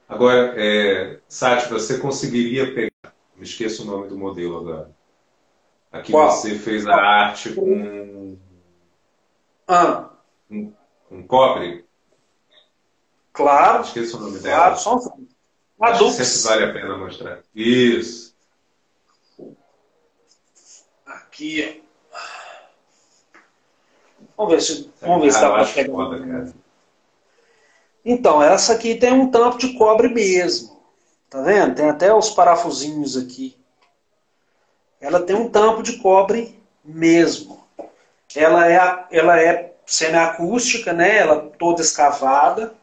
Agora, é, Sati, você conseguiria pegar, me esqueço o nome do modelo agora. Aqui Qual? você fez a arte com, Ah, com cobre, claro. esqueço o nome dela. Claro, só um. Acho que sempre vale a pena mostrar. Isso. Aqui. Vamos ver se, vamos ver se Ah, dá eu para pegar. foda, cara. Então, essa aqui tem um tampo de cobre mesmo. Tá vendo? Tem até os parafusinhos aqui. Ela tem um tampo de cobre mesmo. Ela é, ela é semiacústica, né? Ela toda escavada.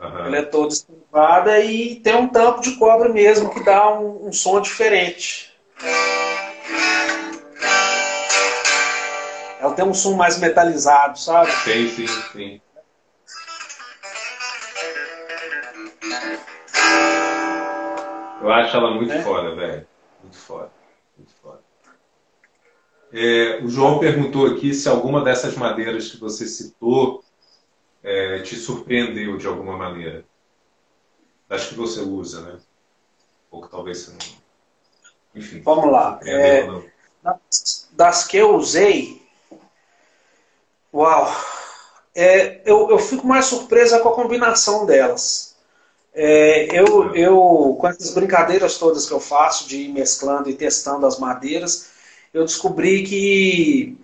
Aham. Ela é toda escavada e tem um tampo de cobre mesmo que dá um, um som diferente. Ela tem um som mais metalizado, sabe? Sim, sim, sim. Eu acho ela muito É? foda, velho. Muito foda. Muito foda. É, o João perguntou aqui se alguma dessas madeiras que você citou é, te surpreendeu de alguma maneira. Acho que você usa, né? Ou que talvez você não. Enfim. Vamos lá. É, das que eu usei, uau, é, eu, eu fico mais surpresa com a combinação delas. É, eu, eu, com essas brincadeiras todas que eu faço de ir mesclando e testando as madeiras, eu descobri que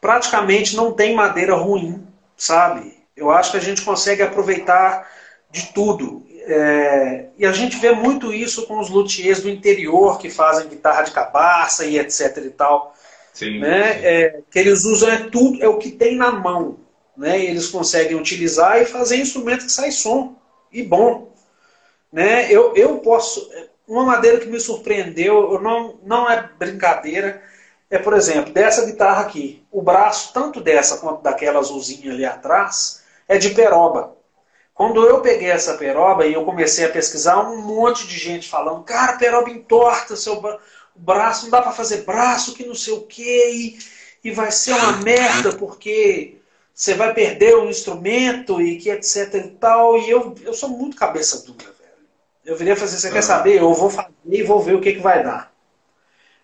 praticamente não tem madeira ruim, sabe? Eu acho que a gente consegue aproveitar de tudo. É, e a gente vê muito isso com os luthiers do interior que fazem guitarra de cabaça e etc e tal, Sim. né? sim. É, que eles usam é tudo, é o que tem na mão, né? E eles conseguem utilizar e fazer instrumento que sai som e bom, né? Eu, eu posso uma madeira que me surpreendeu, eu não não é brincadeira, é por exemplo dessa guitarra aqui, o braço tanto dessa quanto daquela azulzinha ali atrás é de peroba. Quando eu peguei essa peroba e eu comecei a pesquisar, um monte de gente falando, cara, peroba entorta, seu braço, não dá para fazer braço, que não sei o quê, e, e vai ser uma merda, porque você vai perder o instrumento e que etc e tal. E eu, eu sou muito cabeça dura, Eu viria fazer, você quer saber? Eu vou fazer e vou ver o que, que vai dar.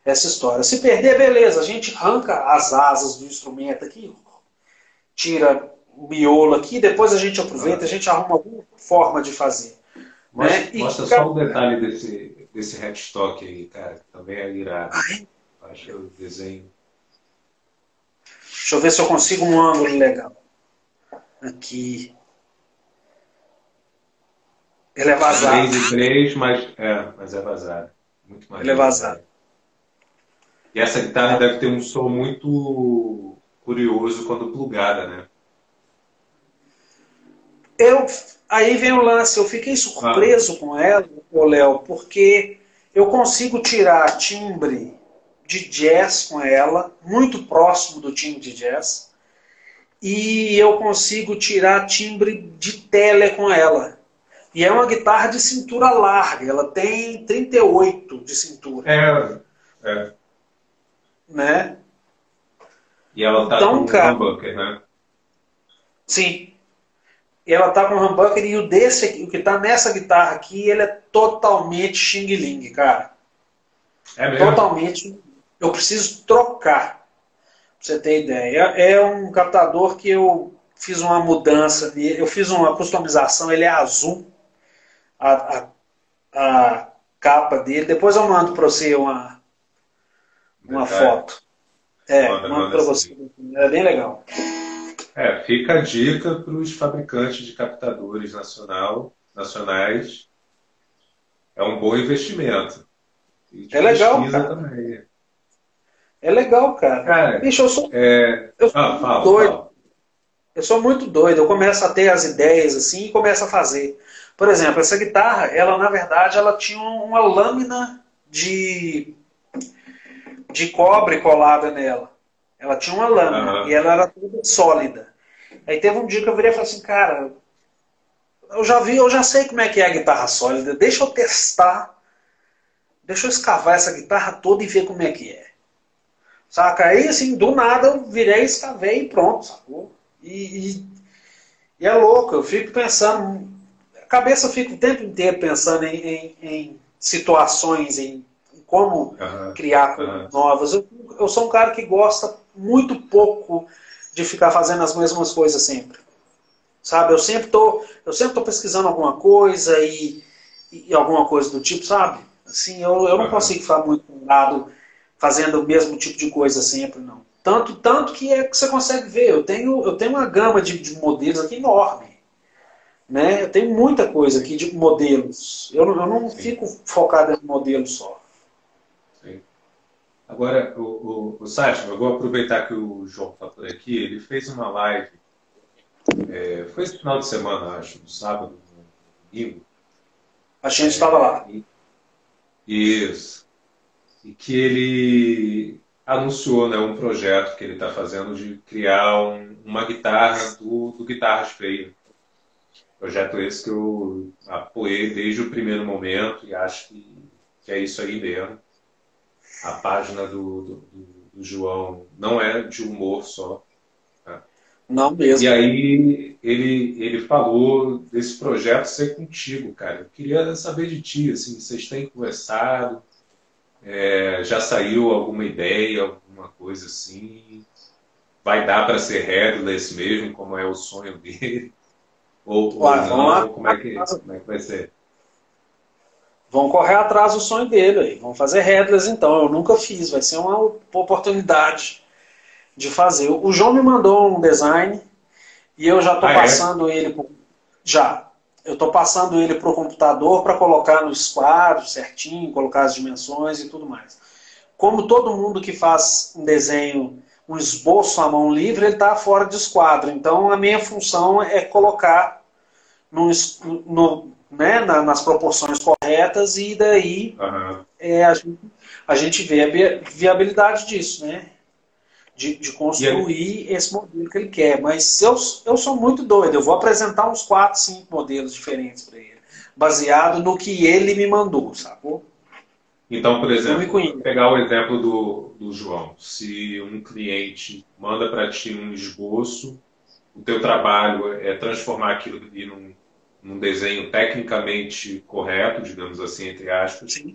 Essa história. Se perder, beleza, a gente arranca as asas do instrumento aqui, tira o miolo aqui, depois a gente aproveita, a gente arruma alguma forma de fazer. Mostra, né? mostra e, só cara... um detalhe desse, desse headstock aí, cara, também é irado. Acho o desenho. Deixa eu ver se eu consigo um ângulo legal. Aqui. Ele é vazado. 3 e 3, mas é, mas é vazado. Muito mais. Ele é vazado. E essa guitarra deve ter um som muito curioso quando plugada, né? Eu, aí vem o lance, eu fiquei surpreso ah. com ela, o Léo, porque eu consigo tirar timbre de jazz com ela, muito próximo do timbre de jazz, e eu consigo tirar timbre de tele com ela. E é uma guitarra de cintura larga, ela tem 38 de cintura. É, é. Né? E ela tá então, com cara, humbucker, né? Sim. E ela tá com humbucker e o desse aqui, o que tá nessa guitarra aqui, ele é totalmente Xing Ling, cara. É mesmo? Totalmente. Eu preciso trocar. Pra você ter ideia. É um captador que eu fiz uma mudança, eu fiz uma customização, ele é azul a, a, a capa dele. Depois eu mando para você uma, uma foto. É, manda, mando para você. É bem legal. É, fica a dica para os fabricantes de captadores nacional, nacionais. É um bom investimento. é legal, cara. Também. É legal, cara. cara Bicho, eu sou, é... eu sou ah, fala, doido. Fala. Eu sou muito doido. Eu começo a ter as ideias assim e começo a fazer. Por exemplo, essa guitarra, ela na verdade, ela tinha uma lâmina de, de cobre colada nela. Ela tinha uma lâmina uhum. e ela era toda sólida. Aí teve um dia que eu virei e falei assim, cara, eu já vi, eu já sei como é que é a guitarra sólida, deixa eu testar, deixa eu escavar essa guitarra toda e ver como é que é. Saca? Aí, assim, do nada eu virei, escavei e pronto, sacou? E, e, e é louco, eu fico pensando, cabeça fica o tempo inteiro pensando em, em, em situações, em, em como uhum. criar coisas novas. Eu, eu sou um cara que gosta muito pouco de ficar fazendo as mesmas coisas sempre. Sabe? Eu sempre tô, eu sempre tô pesquisando alguma coisa e, e alguma coisa do tipo, sabe? Assim, eu, eu não uhum. consigo ficar muito lado fazendo o mesmo tipo de coisa sempre, não. Tanto, tanto que é que você consegue ver. Eu tenho, eu tenho uma gama de, de modelos aqui enorme. Né? Eu tenho muita coisa aqui de modelos. Eu, eu não Sim. fico focado em modelo só. Sim. Agora, o, o, o eu vou aproveitar que o João está por aqui. Ele fez uma live, é, foi esse final de semana, acho, no sábado, no domingo. A gente estava é, lá. Isso. E que ele anunciou né, um projeto que ele está fazendo de criar um, uma guitarra do, do Guitarras Freio. Projeto esse que eu apoiei desde o primeiro momento e acho que, que é isso aí mesmo. A página do, do, do João não é de humor só. Tá? Não mesmo. E aí ele, ele falou desse projeto ser contigo, cara. Eu queria saber de ti, assim, vocês têm conversado, é, já saiu alguma ideia, alguma coisa assim? Vai dar para ser headless mesmo, como é o sonho dele? Ou, ou não, como, é que, como é que vai ser? Vão correr atrás do sonho dele aí. Vão fazer headless então. Eu nunca fiz, vai ser uma oportunidade de fazer. O João me mandou um design e eu já estou ah, é? passando é? ele por... já. Eu estou passando ele para o computador para colocar nos quadros certinho, colocar as dimensões e tudo mais. Como todo mundo que faz um desenho um esboço à mão livre, ele está fora de esquadro. Então, a minha função é colocar no, no, né, na, nas proporções corretas e daí uhum. é, a, gente, a gente vê a viabilidade disso, né? De, de construir esse modelo que ele quer. Mas eu, eu sou muito doido, eu vou apresentar uns 4, 5 modelos diferentes para ele, baseado no que ele me mandou, sacou? Então, por exemplo, pegar o exemplo do, do João. Se um cliente manda para ti um esboço, o teu trabalho é transformar aquilo ali num, num desenho tecnicamente correto, digamos assim, entre aspas. Sim.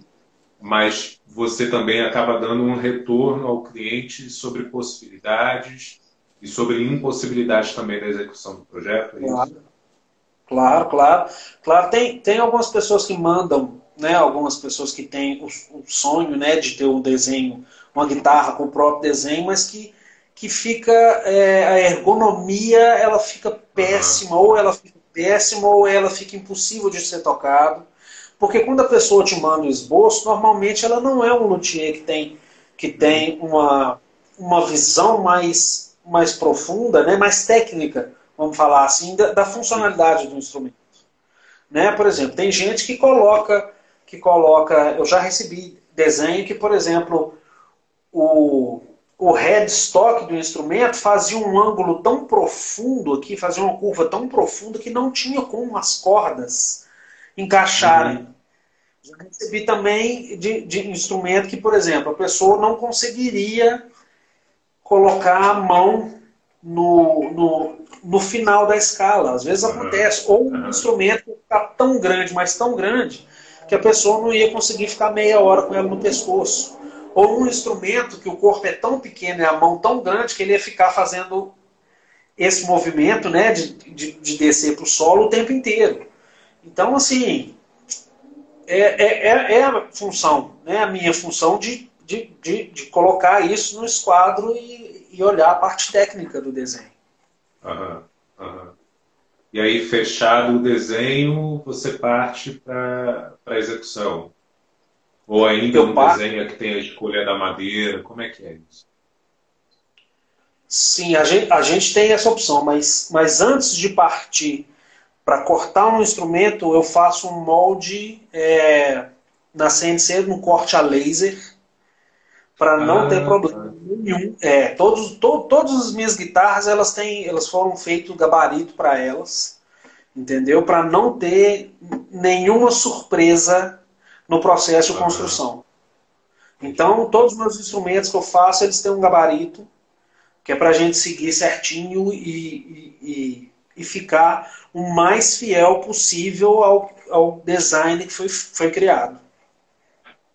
Mas você também acaba dando um retorno ao cliente sobre possibilidades e sobre impossibilidades também da execução do projeto. É claro. Claro, claro. Claro, tem, tem algumas pessoas que mandam, né? Algumas pessoas que têm o, o sonho né, de ter um desenho, uma guitarra com o próprio desenho, mas que, que fica. É, a ergonomia ela fica péssima, uhum. ou ela fica péssima, ou ela fica impossível de ser tocado. Porque quando a pessoa te manda o esboço, normalmente ela não é um luthier que tem, que tem uma, uma visão mais, mais profunda, né, mais técnica vamos falar assim, da, da funcionalidade do instrumento. Né? Por exemplo, tem gente que coloca, que coloca, eu já recebi desenho que, por exemplo, o, o headstock do instrumento fazia um ângulo tão profundo aqui, fazia uma curva tão profunda que não tinha como as cordas encaixarem. Uhum. Já recebi também de, de instrumento que, por exemplo, a pessoa não conseguiria colocar a mão no, no, no final da escala. Às vezes acontece. Ou um instrumento está tão grande, mas tão grande, que a pessoa não ia conseguir ficar meia hora com ela no pescoço. Ou um instrumento que o corpo é tão pequeno e a mão tão grande que ele ia ficar fazendo esse movimento né, de, de, de descer para o solo o tempo inteiro. Então, assim, é, é, é, é a função, né, a minha função de, de, de, de colocar isso no esquadro e, e olhar a parte técnica do desenho. Uhum, uhum. E aí, fechado o desenho, você parte para a execução? Ou ainda par... desenho que tem a escolha da madeira? Como é que é isso? Sim, a gente, a gente tem essa opção, mas, mas antes de partir para cortar um instrumento, eu faço um molde é, na CNC, no corte a laser, para não ah, ter problema tá. nenhum. É, todos, to, todas as minhas guitarras elas têm, elas foram feitos gabarito para elas, entendeu? Para não ter nenhuma surpresa no processo de construção. Então, todos os meus instrumentos que eu faço, eles têm um gabarito, que é para a gente seguir certinho e, e, e, ficar o mais fiel possível ao, ao design que foi, foi criado.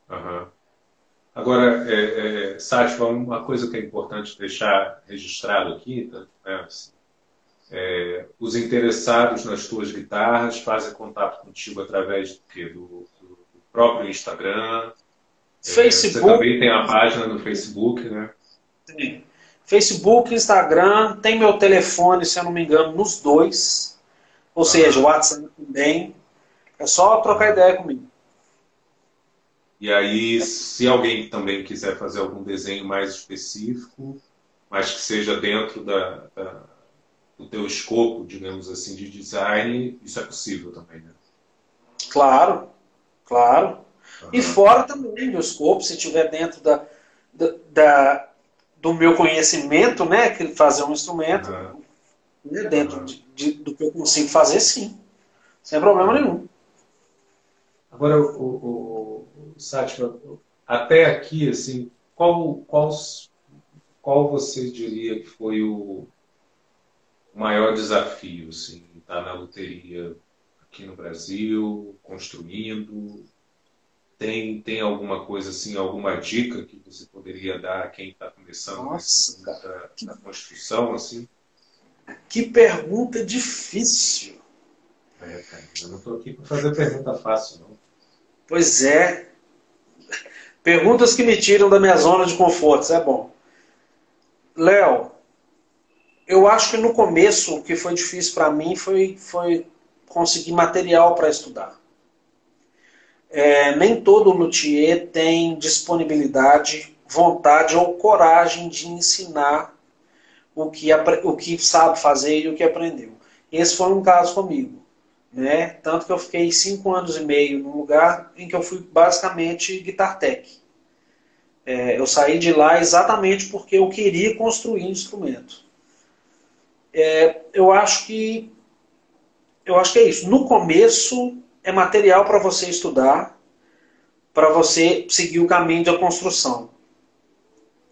Uhum. Agora, é, é, Sátiva, uma coisa que é importante deixar registrado aqui, tá, né, assim, é, os interessados nas tuas guitarras fazem contato contigo através do, quê? do próprio Instagram. Facebook. É, você também tem a página no Facebook, né? Sim. Facebook, Instagram, tem meu telefone, se eu não me engano, nos dois. Ou ah. seja, o WhatsApp também. É só trocar ideia comigo. E aí, se alguém também quiser fazer algum desenho mais específico, mas que seja dentro da, da, do teu escopo, digamos assim, de design, isso é possível também, né? Claro, claro. Uhum. E fora também do escopo, se estiver dentro da, da, da, do meu conhecimento, né, que fazer um instrumento, uhum. né, dentro uhum. de, de, do que eu consigo fazer, sim. Sem problema nenhum. Agora, o, o, Sátima, até aqui, assim, qual, qual, qual você diria que foi o maior desafio, assim, estar tá na loteria aqui no Brasil, construindo? Tem, tem alguma coisa assim, alguma dica que você poderia dar a quem está começando Nossa, da, da construção, assim? Que pergunta difícil. É, cara, eu não estou aqui para fazer pergunta fácil, não. Pois é. Perguntas que me tiram da minha zona de conforto, isso é bom. Léo, eu acho que no começo o que foi difícil para mim foi, foi conseguir material para estudar. É, nem todo luthier tem disponibilidade, vontade ou coragem de ensinar o que, o que sabe fazer e o que aprendeu. Esse foi um caso comigo. Né? Tanto que eu fiquei cinco anos e meio num lugar em que eu fui basicamente guitar tech. É, eu saí de lá exatamente porque eu queria construir instrumento. É, eu acho que eu acho que é isso. No começo é material para você estudar, para você seguir o caminho da construção.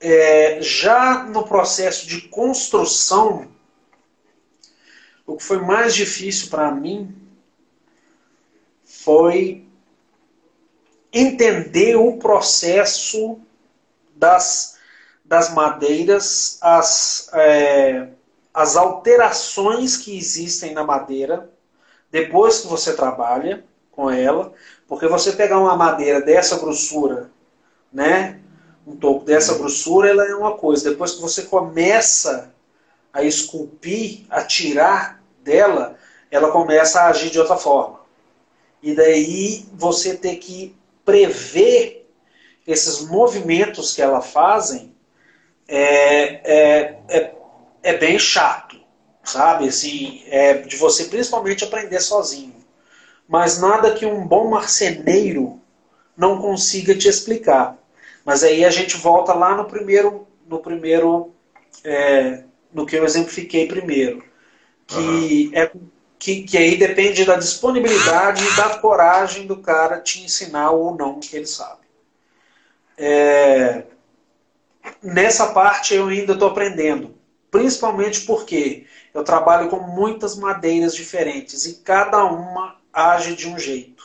É, já no processo de construção, o que foi mais difícil para mim foi entender o processo das, das madeiras, as, é, as alterações que existem na madeira, depois que você trabalha com ela, porque você pegar uma madeira dessa grossura, né, um toco dessa grossura, ela é uma coisa. Depois que você começa a esculpir, a tirar dela, ela começa a agir de outra forma. E daí você ter que prever esses movimentos que ela fazem é, é, é, é bem chato, sabe? Assim, é de você principalmente aprender sozinho. Mas nada que um bom marceneiro não consiga te explicar. Mas aí a gente volta lá no primeiro, no primeiro, é, no que eu exemplifiquei primeiro, que uhum. é que, que aí depende da disponibilidade e da coragem do cara te ensinar ou não o que ele sabe. É, nessa parte eu ainda estou aprendendo, principalmente porque eu trabalho com muitas madeiras diferentes e cada uma age de um jeito.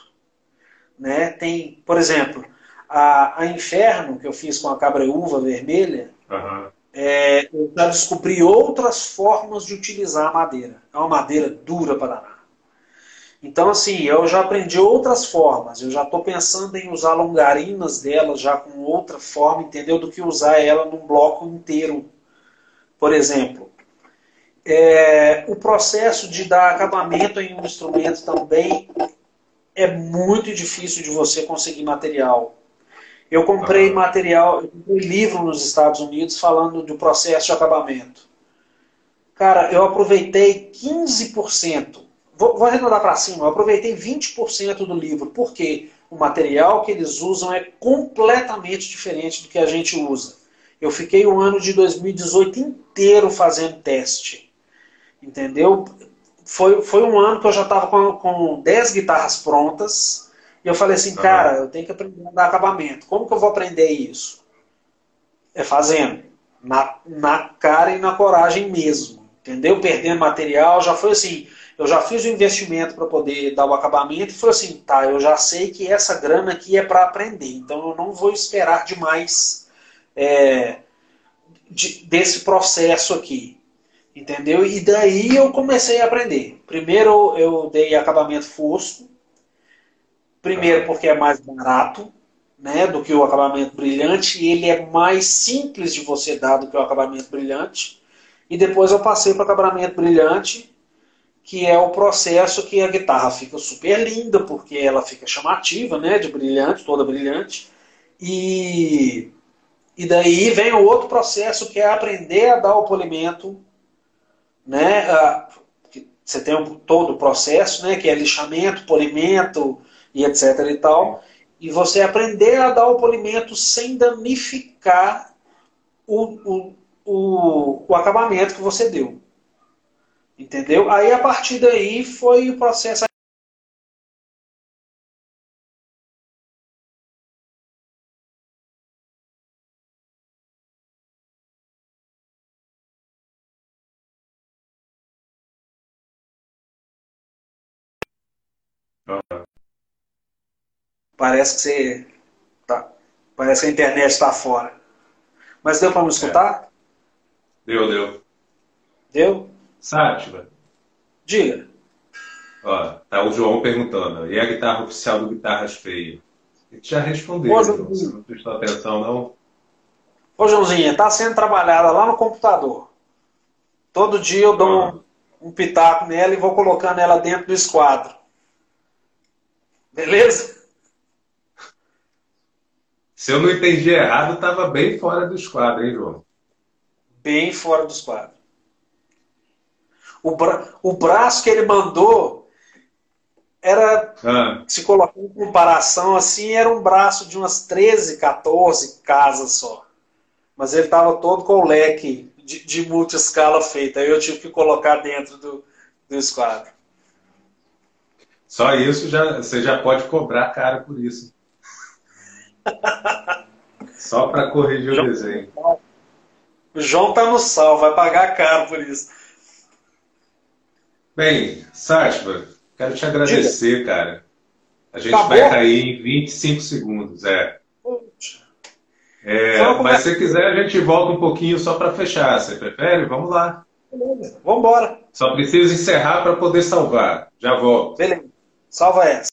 Né? Tem, por exemplo, a, a Inferno, que eu fiz com a cabreúva vermelha, uhum. é, eu já descobri outras formas de utilizar a madeira. É uma madeira dura para danar. Então, assim, eu já aprendi outras formas. Eu já estou pensando em usar longarinas dela já com outra forma, entendeu? Do que usar ela num bloco inteiro. Por exemplo, é, o processo de dar acabamento em um instrumento também é muito difícil de você conseguir material. Eu comprei ah. material, eu comprei livro nos Estados Unidos falando do processo de acabamento. Cara, eu aproveitei 15%. Vou, vou arredondar para cima, eu aproveitei 20% do livro. porque O material que eles usam é completamente diferente do que a gente usa. Eu fiquei o ano de 2018 inteiro fazendo teste. Entendeu? Foi, foi um ano que eu já estava com, com 10 guitarras prontas. E eu falei assim, cara, eu tenho que aprender a dar acabamento. Como que eu vou aprender isso? É fazendo. Na, na cara e na coragem mesmo. Entendeu? Perdendo material. Já foi assim. Eu já fiz o investimento para poder dar o acabamento e foi assim, tá, eu já sei que essa grana aqui é para aprender. Então eu não vou esperar demais é, de, desse processo aqui. Entendeu? E daí eu comecei a aprender. Primeiro eu dei acabamento fosco. Primeiro porque é mais barato né, do que o acabamento brilhante. E ele é mais simples de você dar do que o acabamento brilhante. E depois eu passei para o acabamento brilhante, que é o processo que a guitarra fica super linda, porque ela fica chamativa, né, de brilhante, toda brilhante. E, e daí vem o outro processo que é aprender a dar o polimento né? Você tem todo o processo, né? Que é lixamento, polimento e etc e tal. E você aprender a dar o polimento sem danificar o, o, o, o acabamento que você deu. Entendeu? Aí a partir daí foi o processo Parece que você. Tá, parece que a internet está fora. Mas deu para me escutar? É. Deu, deu. Deu? Sátiva. Diga. Ó, tá o João perguntando. E a guitarra oficial do Guitarras Feias? Ele já respondeu, Ô, João, você não prestou atenção, não? Ô, Joãozinha, tá sendo trabalhada lá no computador. Todo dia eu dou ah. um, um pitaco nela e vou colocando ela dentro do esquadro. Beleza? Se eu não entendi errado, estava bem fora do esquadro, hein, João? Bem fora do esquadro. O, bra... o braço que ele mandou era, ah. se colocar em comparação assim, era um braço de umas 13, 14 casas só. Mas ele estava todo com o leque de, de multi-escala feito. Aí eu tive que colocar dentro do, do esquadro. Só isso já, você já pode cobrar caro por isso. Só para corrigir João, o desenho. O João tá no sal, vai pagar caro por isso. Bem, Sátiva, quero te agradecer, Diga. cara. A gente Acabou? vai cair em 25 segundos, é. é mas se quiser, a gente volta um pouquinho só para fechar. Você prefere? Vamos lá. Beleza. Vambora. Só preciso encerrar para poder salvar. Já volto. Beleza. Salva essa.